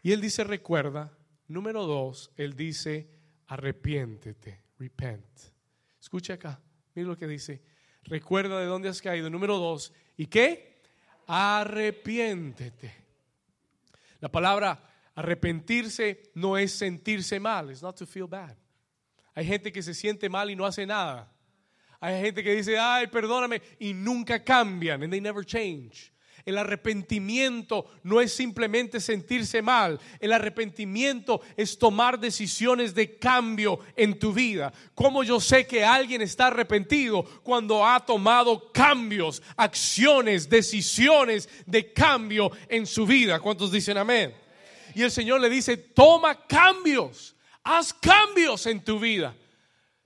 Y él dice, recuerda Número dos, él dice, arrepiéntete, repent. Escucha acá, mira lo que dice. Recuerda de dónde has caído. Número dos, ¿y qué? Arrepiéntete. La palabra arrepentirse no es sentirse mal, it's not to feel bad. Hay gente que se siente mal y no hace nada. Hay gente que dice, ay, perdóname, y nunca cambian, and they never change. El arrepentimiento no es simplemente sentirse mal. El arrepentimiento es tomar decisiones de cambio en tu vida. Como yo sé que alguien está arrepentido cuando ha tomado cambios, acciones, decisiones de cambio en su vida. ¿Cuántos dicen amén? Y el Señor le dice, toma cambios, haz cambios en tu vida.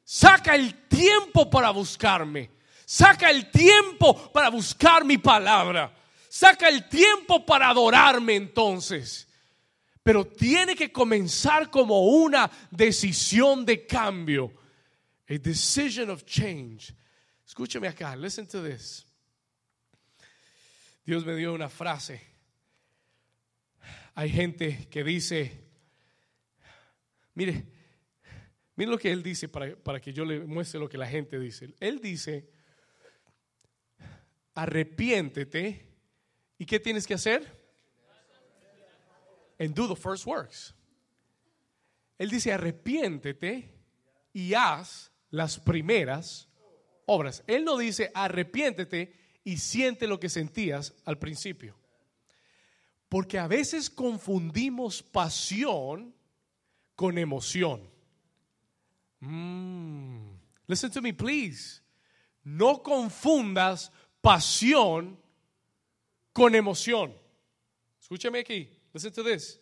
Saca el tiempo para buscarme. Saca el tiempo para buscar mi palabra. Saca el tiempo para adorarme entonces. Pero tiene que comenzar como una decisión de cambio. A decision of change. Escúcheme acá, listen to this. Dios me dio una frase. Hay gente que dice, mire, mire lo que él dice para, para que yo le muestre lo que la gente dice. Él dice, arrepiéntete ¿Y qué tienes que hacer? And do the first works. Él dice, arrepiéntete y haz las primeras obras. Él no dice, arrepiéntete y siente lo que sentías al principio. Porque a veces confundimos pasión con emoción. Mm. Listen to me, please. No confundas pasión con emoción. Escúchame aquí. Listen to this.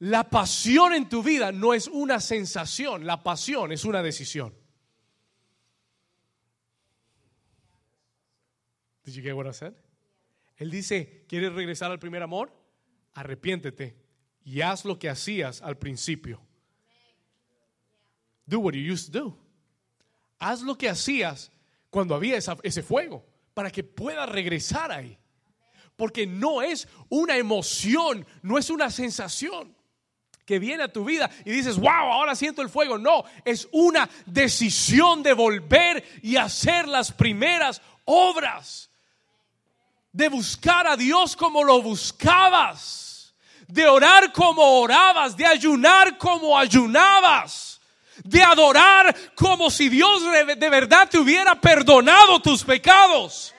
La pasión en tu vida no es una sensación, la pasión es una decisión. Did you get what I said? Él dice, ¿quieres regresar al primer amor? Arrepiéntete y haz lo que hacías al principio. Do what you used to do. Haz lo que hacías cuando había ese fuego para que puedas regresar ahí porque no es una emoción, no es una sensación que viene a tu vida y dices, wow, ahora siento el fuego. No, es una decisión de volver y hacer las primeras obras, de buscar a Dios como lo buscabas, de orar como orabas, de ayunar como ayunabas, de adorar como si Dios de verdad te hubiera perdonado tus pecados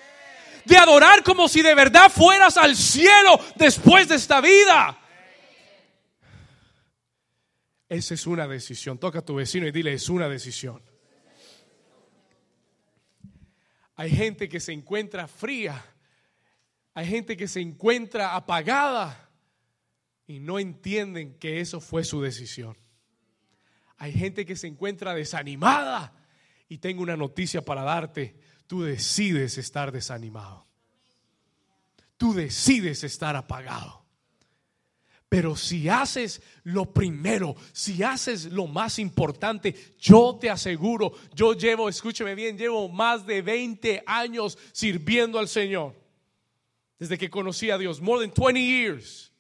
de adorar como si de verdad fueras al cielo después de esta vida. Esa es una decisión. Toca a tu vecino y dile, es una decisión. Hay gente que se encuentra fría. Hay gente que se encuentra apagada y no entienden que eso fue su decisión. Hay gente que se encuentra desanimada y tengo una noticia para darte tú decides estar desanimado. Tú decides estar apagado. Pero si haces lo primero, si haces lo más importante, yo te aseguro, yo llevo, escúcheme bien, llevo más de 20 años sirviendo al Señor. Desde que conocí a Dios, more than 20 years.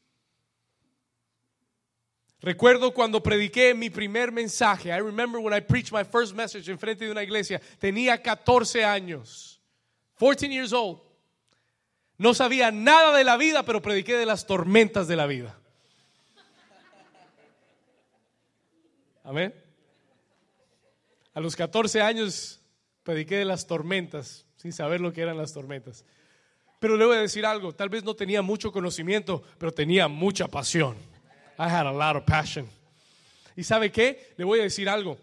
Recuerdo cuando prediqué mi primer mensaje. I remember when I preached my first message en frente de una iglesia. Tenía 14 años. 14 years old. No sabía nada de la vida, pero prediqué de las tormentas de la vida. Amén. A los 14 años prediqué de las tormentas, sin saber lo que eran las tormentas. Pero le voy a decir algo, tal vez no tenía mucho conocimiento, pero tenía mucha pasión. I had a lot of passion. ¿Y sabe qué? Le voy a decir algo.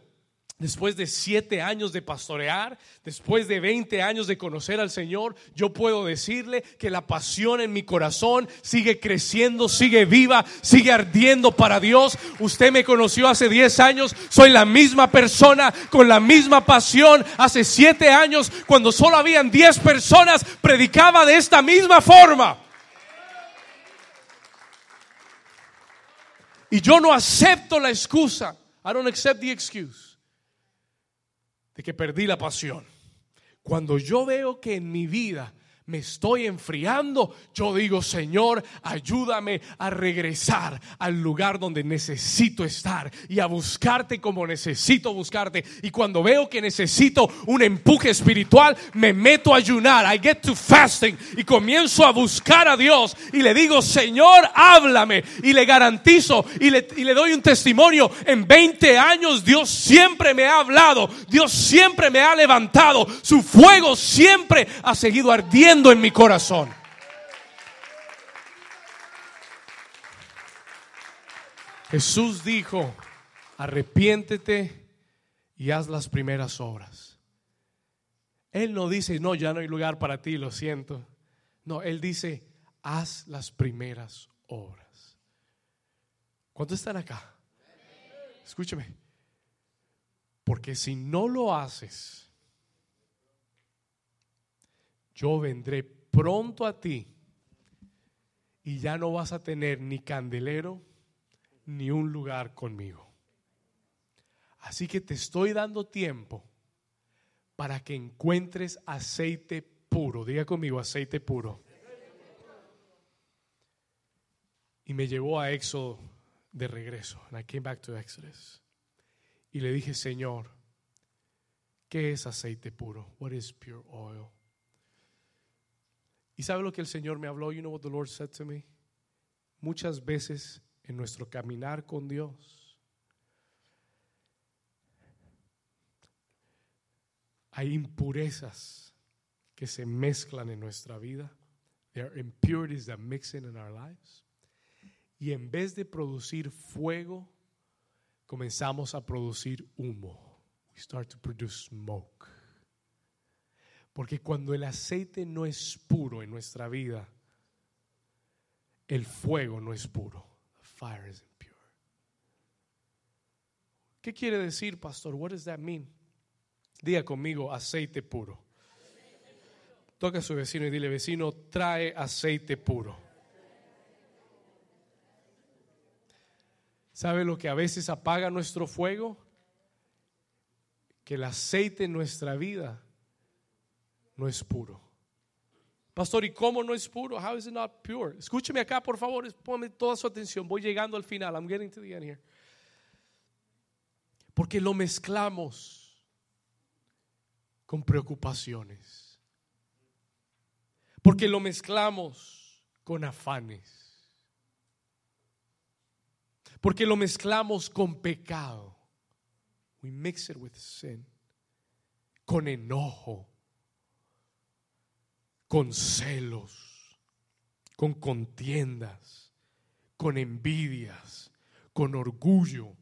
Después de siete años de pastorear, después de 20 años de conocer al Señor, yo puedo decirle que la pasión en mi corazón sigue creciendo, sigue viva, sigue ardiendo para Dios. Usted me conoció hace 10 años, soy la misma persona con la misma pasión. Hace siete años, cuando solo habían 10 personas, predicaba de esta misma forma. Y yo no acepto la excusa. I don't accept the excuse de que perdí la pasión. Cuando yo veo que en mi vida me estoy enfriando, yo digo, Señor, ayúdame a regresar al lugar donde necesito estar y a buscarte como necesito buscarte. Y cuando veo que necesito un empuje espiritual, me meto a ayunar. I get to fasting y comienzo a buscar a Dios y le digo, Señor, háblame. Y le garantizo y le, y le doy un testimonio. En 20 años Dios siempre me ha hablado. Dios siempre me ha levantado. Su fuego siempre ha seguido ardiendo en mi corazón. Jesús dijo, arrepiéntete y haz las primeras obras. Él no dice, no, ya no hay lugar para ti, lo siento. No, Él dice, haz las primeras obras. ¿Cuántos están acá? Escúcheme. Porque si no lo haces, yo vendré pronto a ti y ya no vas a tener ni candelero ni un lugar conmigo. Así que te estoy dando tiempo para que encuentres aceite puro. Diga conmigo, aceite puro. Y me llevó a Éxodo de regreso. And I came back to Exodus. Y le dije, Señor, ¿qué es aceite puro? What is pure oil? ¿Y sabe lo que el Señor me habló? You know what the Lord said to me? Muchas veces en nuestro caminar con Dios hay impurezas que se mezclan en nuestra vida. There are impurities that mix in in our lives. Y en vez de producir fuego, comenzamos a producir humo. We start to produce smoke. Porque cuando el aceite no es puro en nuestra vida, el fuego no es puro. Fire is impure. ¿Qué quiere decir, pastor? What does that mean? Diga conmigo, aceite puro. Toca a su vecino y dile, vecino, trae aceite puro. ¿Sabe lo que a veces apaga nuestro fuego? Que el aceite en nuestra vida no es puro. Pastor, ¿y cómo no es puro? How is it not pure? Escúcheme acá, por favor, ponme toda su atención. Voy llegando al final. I'm getting to the end here. Porque lo mezclamos con preocupaciones. Porque lo mezclamos con afanes. Porque lo mezclamos con pecado. We mix it with sin. Con enojo con celos, con contiendas, con envidias, con orgullo,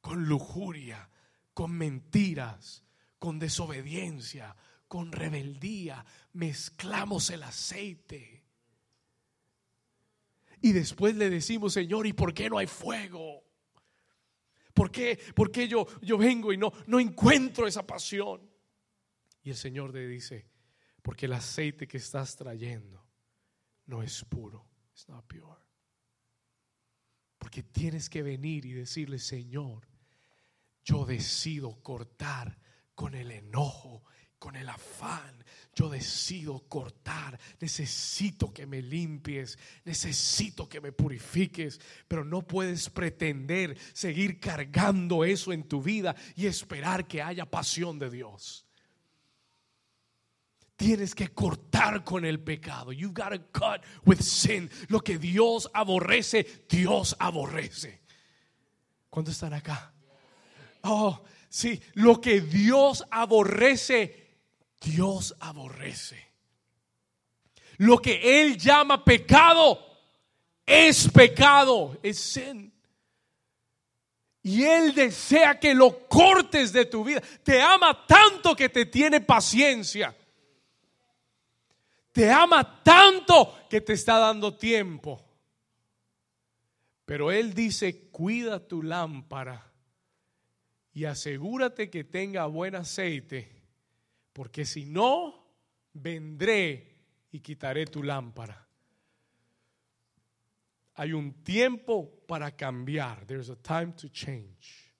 con lujuria, con mentiras, con desobediencia, con rebeldía. Mezclamos el aceite. Y después le decimos, Señor, ¿y por qué no hay fuego? ¿Por qué, por qué yo, yo vengo y no, no encuentro esa pasión? Y el Señor le dice, porque el aceite que estás trayendo no es puro. It's not pure. Porque tienes que venir y decirle, Señor, yo decido cortar con el enojo, con el afán. yo decido cortar, necesito que me limpies, necesito que me purifiques, pero no puedes pretender seguir cargando eso en tu vida y esperar que haya pasión de Dios. Tienes que cortar con el pecado. You've got to cut with sin. Lo que Dios aborrece, Dios aborrece. ¿Cuántos están acá? Oh, sí, lo que Dios aborrece, Dios aborrece. Lo que Él llama pecado es pecado, es sin. Y Él desea que lo cortes de tu vida. Te ama tanto que te tiene paciencia. Te ama tanto que te está dando tiempo. Pero Él dice, cuida tu lámpara y asegúrate que tenga buen aceite porque si no, vendré y quitaré tu lámpara. Hay un tiempo para cambiar. There's a time to change.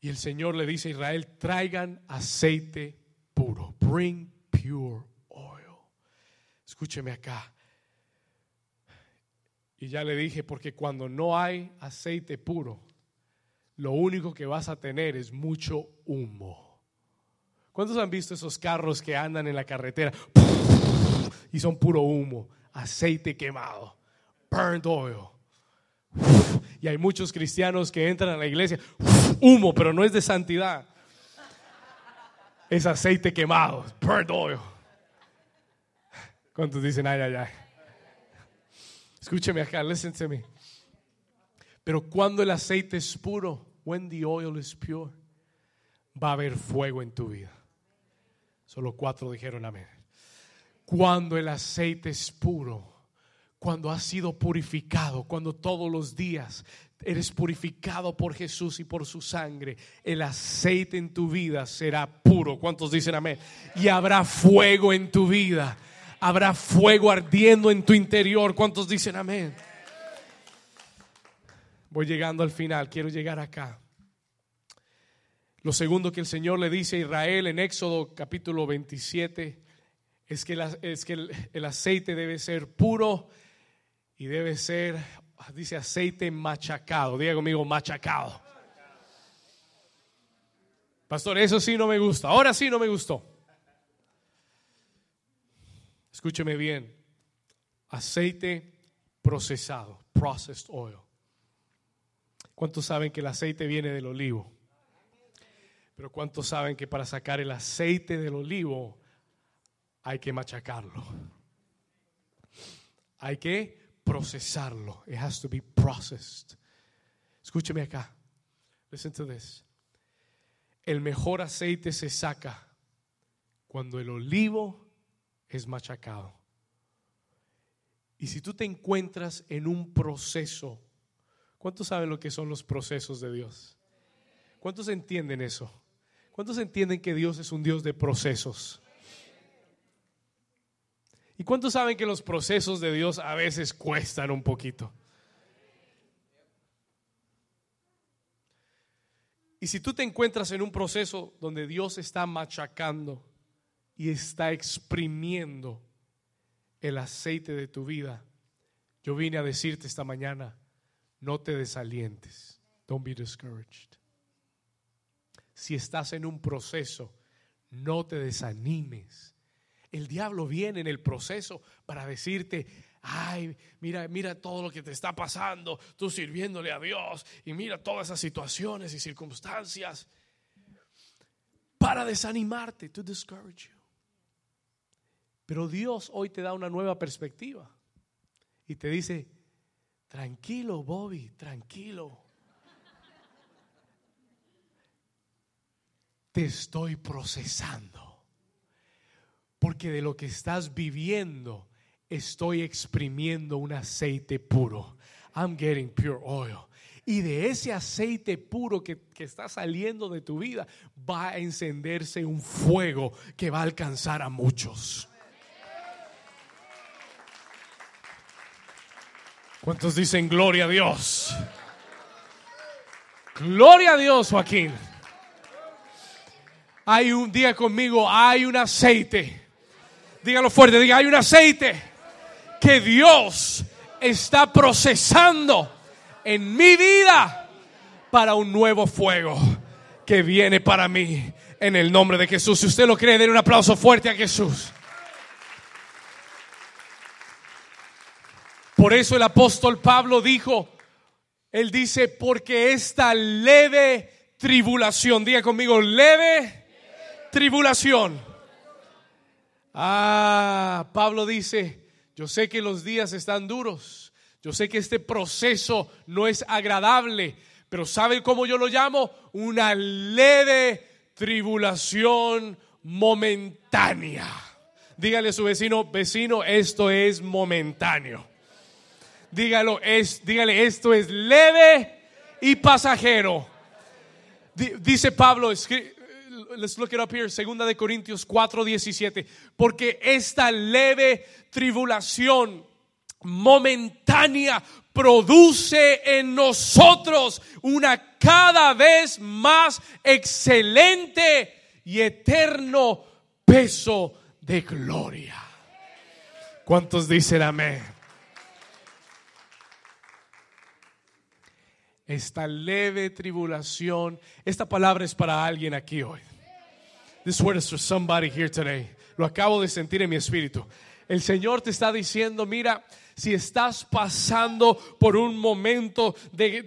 Y el Señor le dice a Israel, traigan aceite puro. Bring pure oil. Escúcheme acá. Y ya le dije, porque cuando no hay aceite puro, lo único que vas a tener es mucho humo. ¿Cuántos han visto esos carros que andan en la carretera y son puro humo, aceite quemado, burned oil? Y hay muchos cristianos que entran a la iglesia, humo, pero no es de santidad. Es aceite quemado, burned oil. ¿Cuántos dicen ay, ay, ay? Escúcheme acá, listen to me. Pero cuando el aceite es puro, when the oil is pure, va a haber fuego en tu vida. Solo cuatro dijeron amén. Cuando el aceite es puro, cuando has sido purificado, cuando todos los días eres purificado por Jesús y por su sangre, el aceite en tu vida será puro. ¿Cuántos dicen amén? Y habrá fuego en tu vida. Habrá fuego ardiendo en tu interior. ¿Cuántos dicen amén? Voy llegando al final, quiero llegar acá. Lo segundo que el Señor le dice a Israel en Éxodo capítulo 27 es que, es que el, aceite debe ser puro y debe ser, dice aceite machacado. Diga conmigo, machacado. Pastor, eso sí no me gusta. Ahora sí no me gustó. Escúcheme bien. Aceite procesado, processed oil. ¿Cuántos saben que el aceite viene del olivo? Pero ¿cuántos saben que para sacar el aceite del olivo hay que machacarlo? Hay que procesarlo. It has to be processed. Escúcheme acá. Listen to this. El mejor aceite se saca cuando el olivo es machacado. Y si tú te encuentras en un proceso ¿Cuántos saben lo que son los procesos de Dios? ¿Cuántos entienden eso? ¿Cuántos entienden que Dios es un Dios de procesos? ¿Y cuántos saben que los procesos de Dios a veces cuestan un poquito? Y si tú te encuentras en un proceso donde Dios está machacando y está exprimiendo el aceite de tu vida, yo vine a decirte esta mañana, no te desalientes. Don't be discouraged. Si estás en un proceso, no te desanimes. El diablo viene en el proceso para decirte, ay, mira, mira todo lo que te está pasando, tú sirviéndole a Dios y mira todas esas situaciones y circunstancias para desanimarte, to discourage you. Pero Dios hoy te da una nueva perspectiva y te dice, Tranquilo, Bobby, tranquilo. Te estoy procesando. Porque de lo que estás viviendo, estoy exprimiendo un aceite puro. I'm getting pure oil. Y de ese aceite puro que, que, está saliendo de tu vida, va a encenderse un fuego que va a alcanzar a muchos. ¿Cuántos dicen gloria a Dios? Gloria a Dios, Joaquín. Hay un día conmigo, hay un aceite. Dígalo fuerte, diga, hay un aceite que Dios está procesando en mi vida para un nuevo fuego que viene para mí en el nombre de Jesús. Si usted lo cree, den un aplauso fuerte a Jesús. Por eso el apóstol Pablo dijo, él dice, porque esta leve tribulación, diga conmigo, leve tribulación. Ah, Pablo dice, yo sé que los días están duros, yo sé que este proceso no es agradable, pero ¿sabe cómo yo lo llamo? Una leve tribulación momentánea. Dígale a su vecino, vecino, esto es momentáneo. Dígalo, es, dígale, esto es leve y pasajero. Dice Pablo, let's look it up here, segunda de Corintios 4, 17, porque esta leve tribulación momentánea produce en nosotros una cada vez más excelente y eterno peso de gloria. ¿Cuántos dicen amén? esta leve tribulación. Esta palabra es para alguien aquí hoy. This word is for somebody here today. Lo acabo de sentir en mi espíritu. El Señor te está diciendo, mira, si estás pasando por un momento de,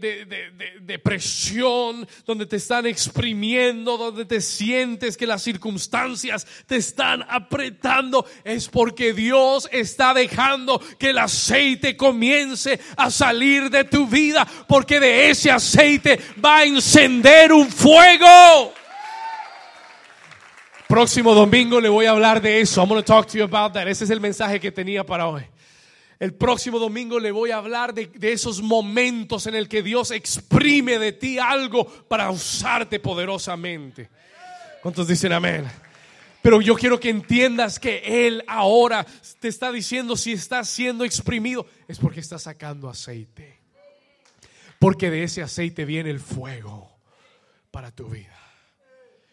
depresión, donde te están exprimiendo, donde te sientes que las circunstancias te están apretando, es porque Dios está dejando que el aceite comience a salir de tu vida, porque de ese aceite va a encender un fuego. Próximo domingo le voy a hablar de eso. I'm going to talk to you about that. Ese es el mensaje que tenía para hoy. El próximo domingo le voy a hablar de, esos momentos en el que Dios exprime de ti algo para usarte poderosamente. ¿Cuántos dicen amén? Pero yo quiero que entiendas que Él ahora te está diciendo si estás siendo exprimido es porque está sacando aceite. Porque de ese aceite viene el fuego para tu vida.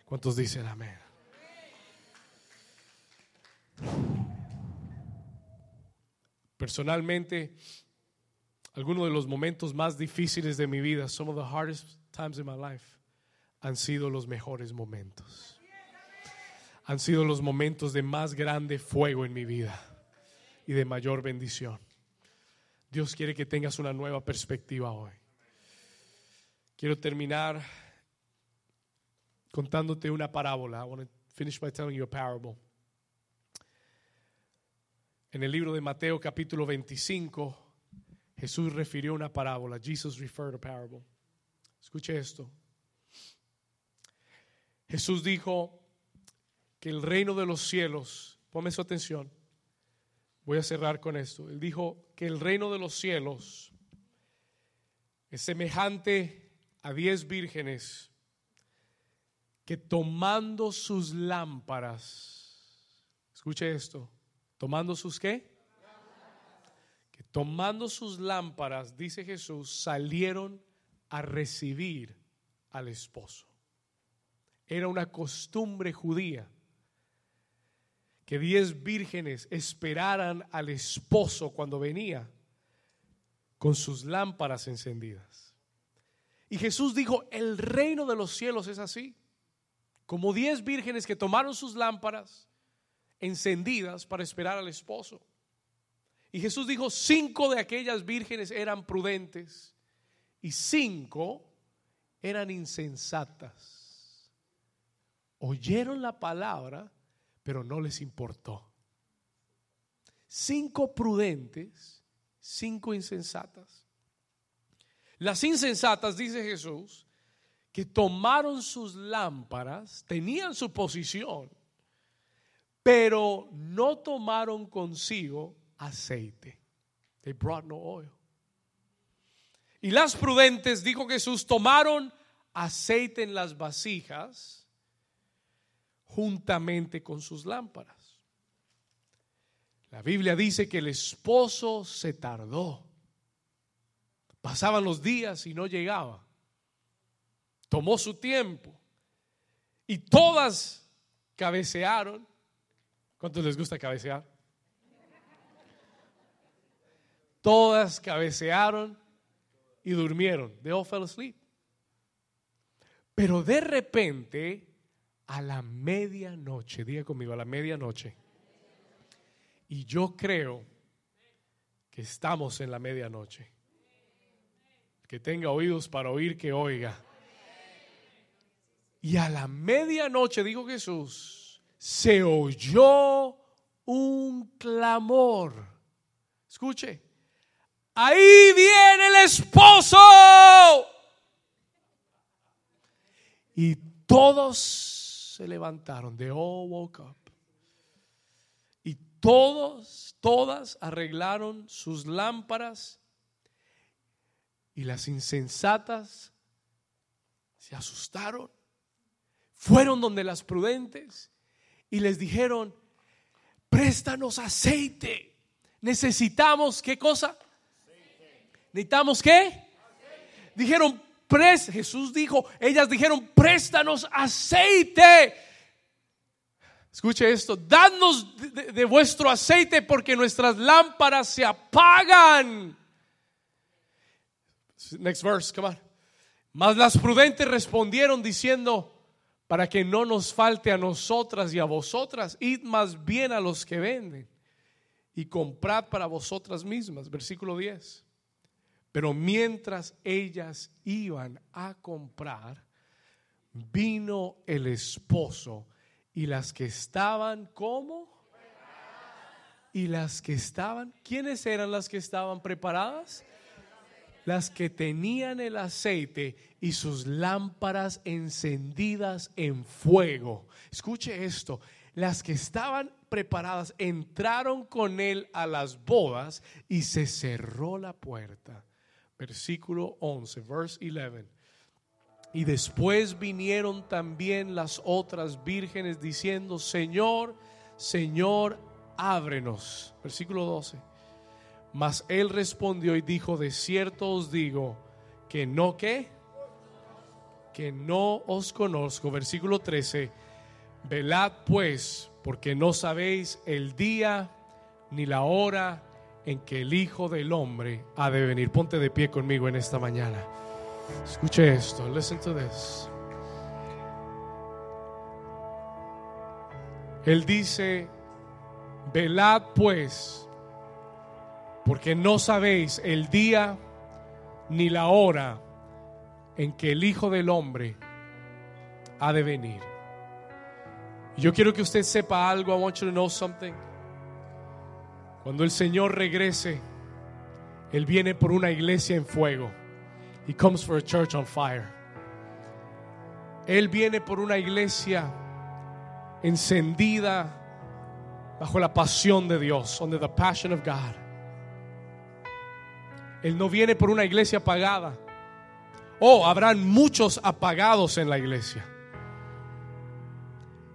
¿Cuántos dicen amén? Personalmente, algunos de los momentos más difíciles de mi vida, some of the hardest times in my life, han sido los mejores momentos. Han sido los momentos de más grande fuego en mi vida y de mayor bendición. Dios quiere que tengas una nueva perspectiva hoy. Quiero terminar contándote una parábola. I want to finish by telling you a parable. En el libro de Mateo capítulo 25, Jesús refirió una parábola. Jesus referred a parable. Escuche esto. Jesús dijo que el reino de los cielos, ponme su atención, voy a cerrar con esto. Él dijo que el reino de los cielos es semejante a diez vírgenes que tomando sus lámparas, escuche esto, Tomando sus qué? Que tomando sus lámparas, dice Jesús, salieron a recibir al esposo. Era una costumbre judía que diez vírgenes esperaran al esposo cuando venía con sus lámparas encendidas. Y Jesús dijo, el reino de los cielos es así, como diez vírgenes que tomaron sus lámparas encendidas para esperar al esposo. Y Jesús dijo, cinco de aquellas vírgenes eran prudentes y cinco eran insensatas. Oyeron la palabra, pero no les importó. Cinco prudentes, cinco insensatas. Las insensatas, dice Jesús, que tomaron sus lámparas, tenían su posición, pero no tomaron consigo aceite. They brought no oil. Y las prudentes, dijo Jesús, tomaron aceite en las vasijas juntamente con sus lámparas. La Biblia dice que el esposo se tardó. Pasaban los días y no llegaba. Tomó su tiempo. Y todas cabecearon. ¿Cuántos les gusta cabecear? Todas cabecearon y durmieron. They all fell asleep. Pero de repente, a la medianoche, diga conmigo, a la medianoche, y yo creo que estamos en la medianoche. Que tenga oídos para oír, que oiga. Y a la medianoche, dijo Jesús, se oyó un clamor. Escuche, ahí viene el esposo. Y todos se levantaron, de all woke up. Y todos, todas arreglaron sus lámparas. Y las insensatas se asustaron. Fueron donde las prudentes y les dijeron, préstanos aceite. Necesitamos, ¿qué cosa? ¿Necesitamos qué? Dijeron, Jesús dijo, ellas dijeron, préstanos aceite. Escuche esto, danos de, de, vuestro aceite porque nuestras lámparas se apagan. Next verse, come on. Mas las prudentes respondieron diciendo, para que no nos falte a nosotras y a vosotras, id más bien a los que venden y comprad para vosotras mismas. Versículo 10. Pero mientras ellas iban a comprar, vino el esposo y las que estaban como y las que estaban, ¿quiénes eran las que estaban preparadas? Las que tenían el aceite y sus lámparas encendidas en fuego. Escuche esto, las que estaban preparadas entraron con él a las bodas y se cerró la puerta versículo 11, verse 11. Y después vinieron también las otras vírgenes diciendo, Señor, Señor, ábrenos. Versículo 12. Mas él respondió y dijo, de cierto os digo que no que, que no os conozco. Versículo 13. Velad pues, porque no sabéis el día ni la hora en que el Hijo del Hombre ha de venir. Ponte de pie conmigo en esta mañana. Escuche esto. Listen to this. Él dice, velad pues, porque no sabéis el día ni la hora en que el Hijo del Hombre ha de venir. Yo quiero que usted sepa algo. I want you to know something. Cuando el Señor regrese, Él viene por una iglesia en fuego. He comes for a church on fire. Él viene por una iglesia encendida bajo la pasión de Dios, under the passion of God. Él no viene por una iglesia apagada. Oh, habrán muchos apagados en la iglesia.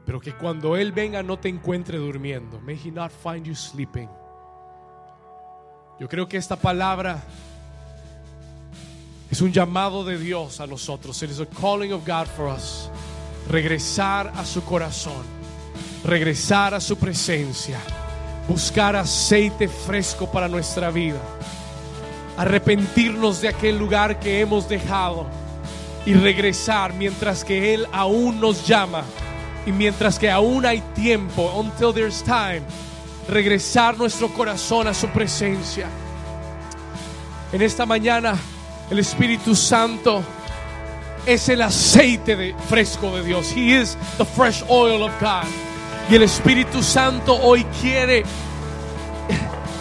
Pero que cuando Él venga no te encuentre durmiendo. May He not find you sleeping. Yo creo que esta palabra es un llamado de Dios a nosotros. It is a calling of God for us. Regresar a su corazón, regresar a su presencia, buscar aceite fresco para nuestra vida, arrepentirnos de aquel lugar que hemos dejado y regresar mientras que Él aún nos llama y mientras que aún hay tiempo, until there's time regresar nuestro corazón a su presencia. En esta mañana el Espíritu Santo es el aceite de, fresco de Dios. He is the fresh oil of God. Y el Espíritu Santo hoy quiere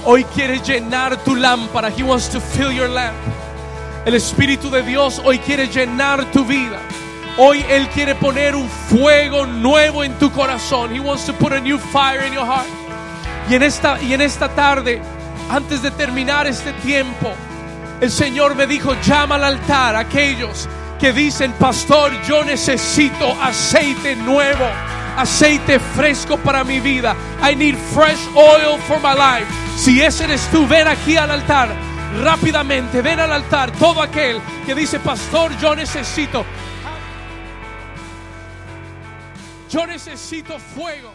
hoy quiere llenar tu lámpara. He wants to fill your lamp. El Espíritu de Dios hoy quiere llenar tu vida. Hoy Él quiere poner un fuego nuevo en tu corazón. He wants to put a new fire in your heart. Y en esta, y en esta tarde, antes de terminar este tiempo, el Señor me dijo, llama al altar a aquellos que dicen, pastor, yo necesito aceite nuevo, aceite fresco para mi vida. I need fresh oil for my life. Si ese eres tú, ven aquí al altar. Rápidamente, ven al altar. Todo aquel que dice, pastor, yo necesito Yo necesito fuego.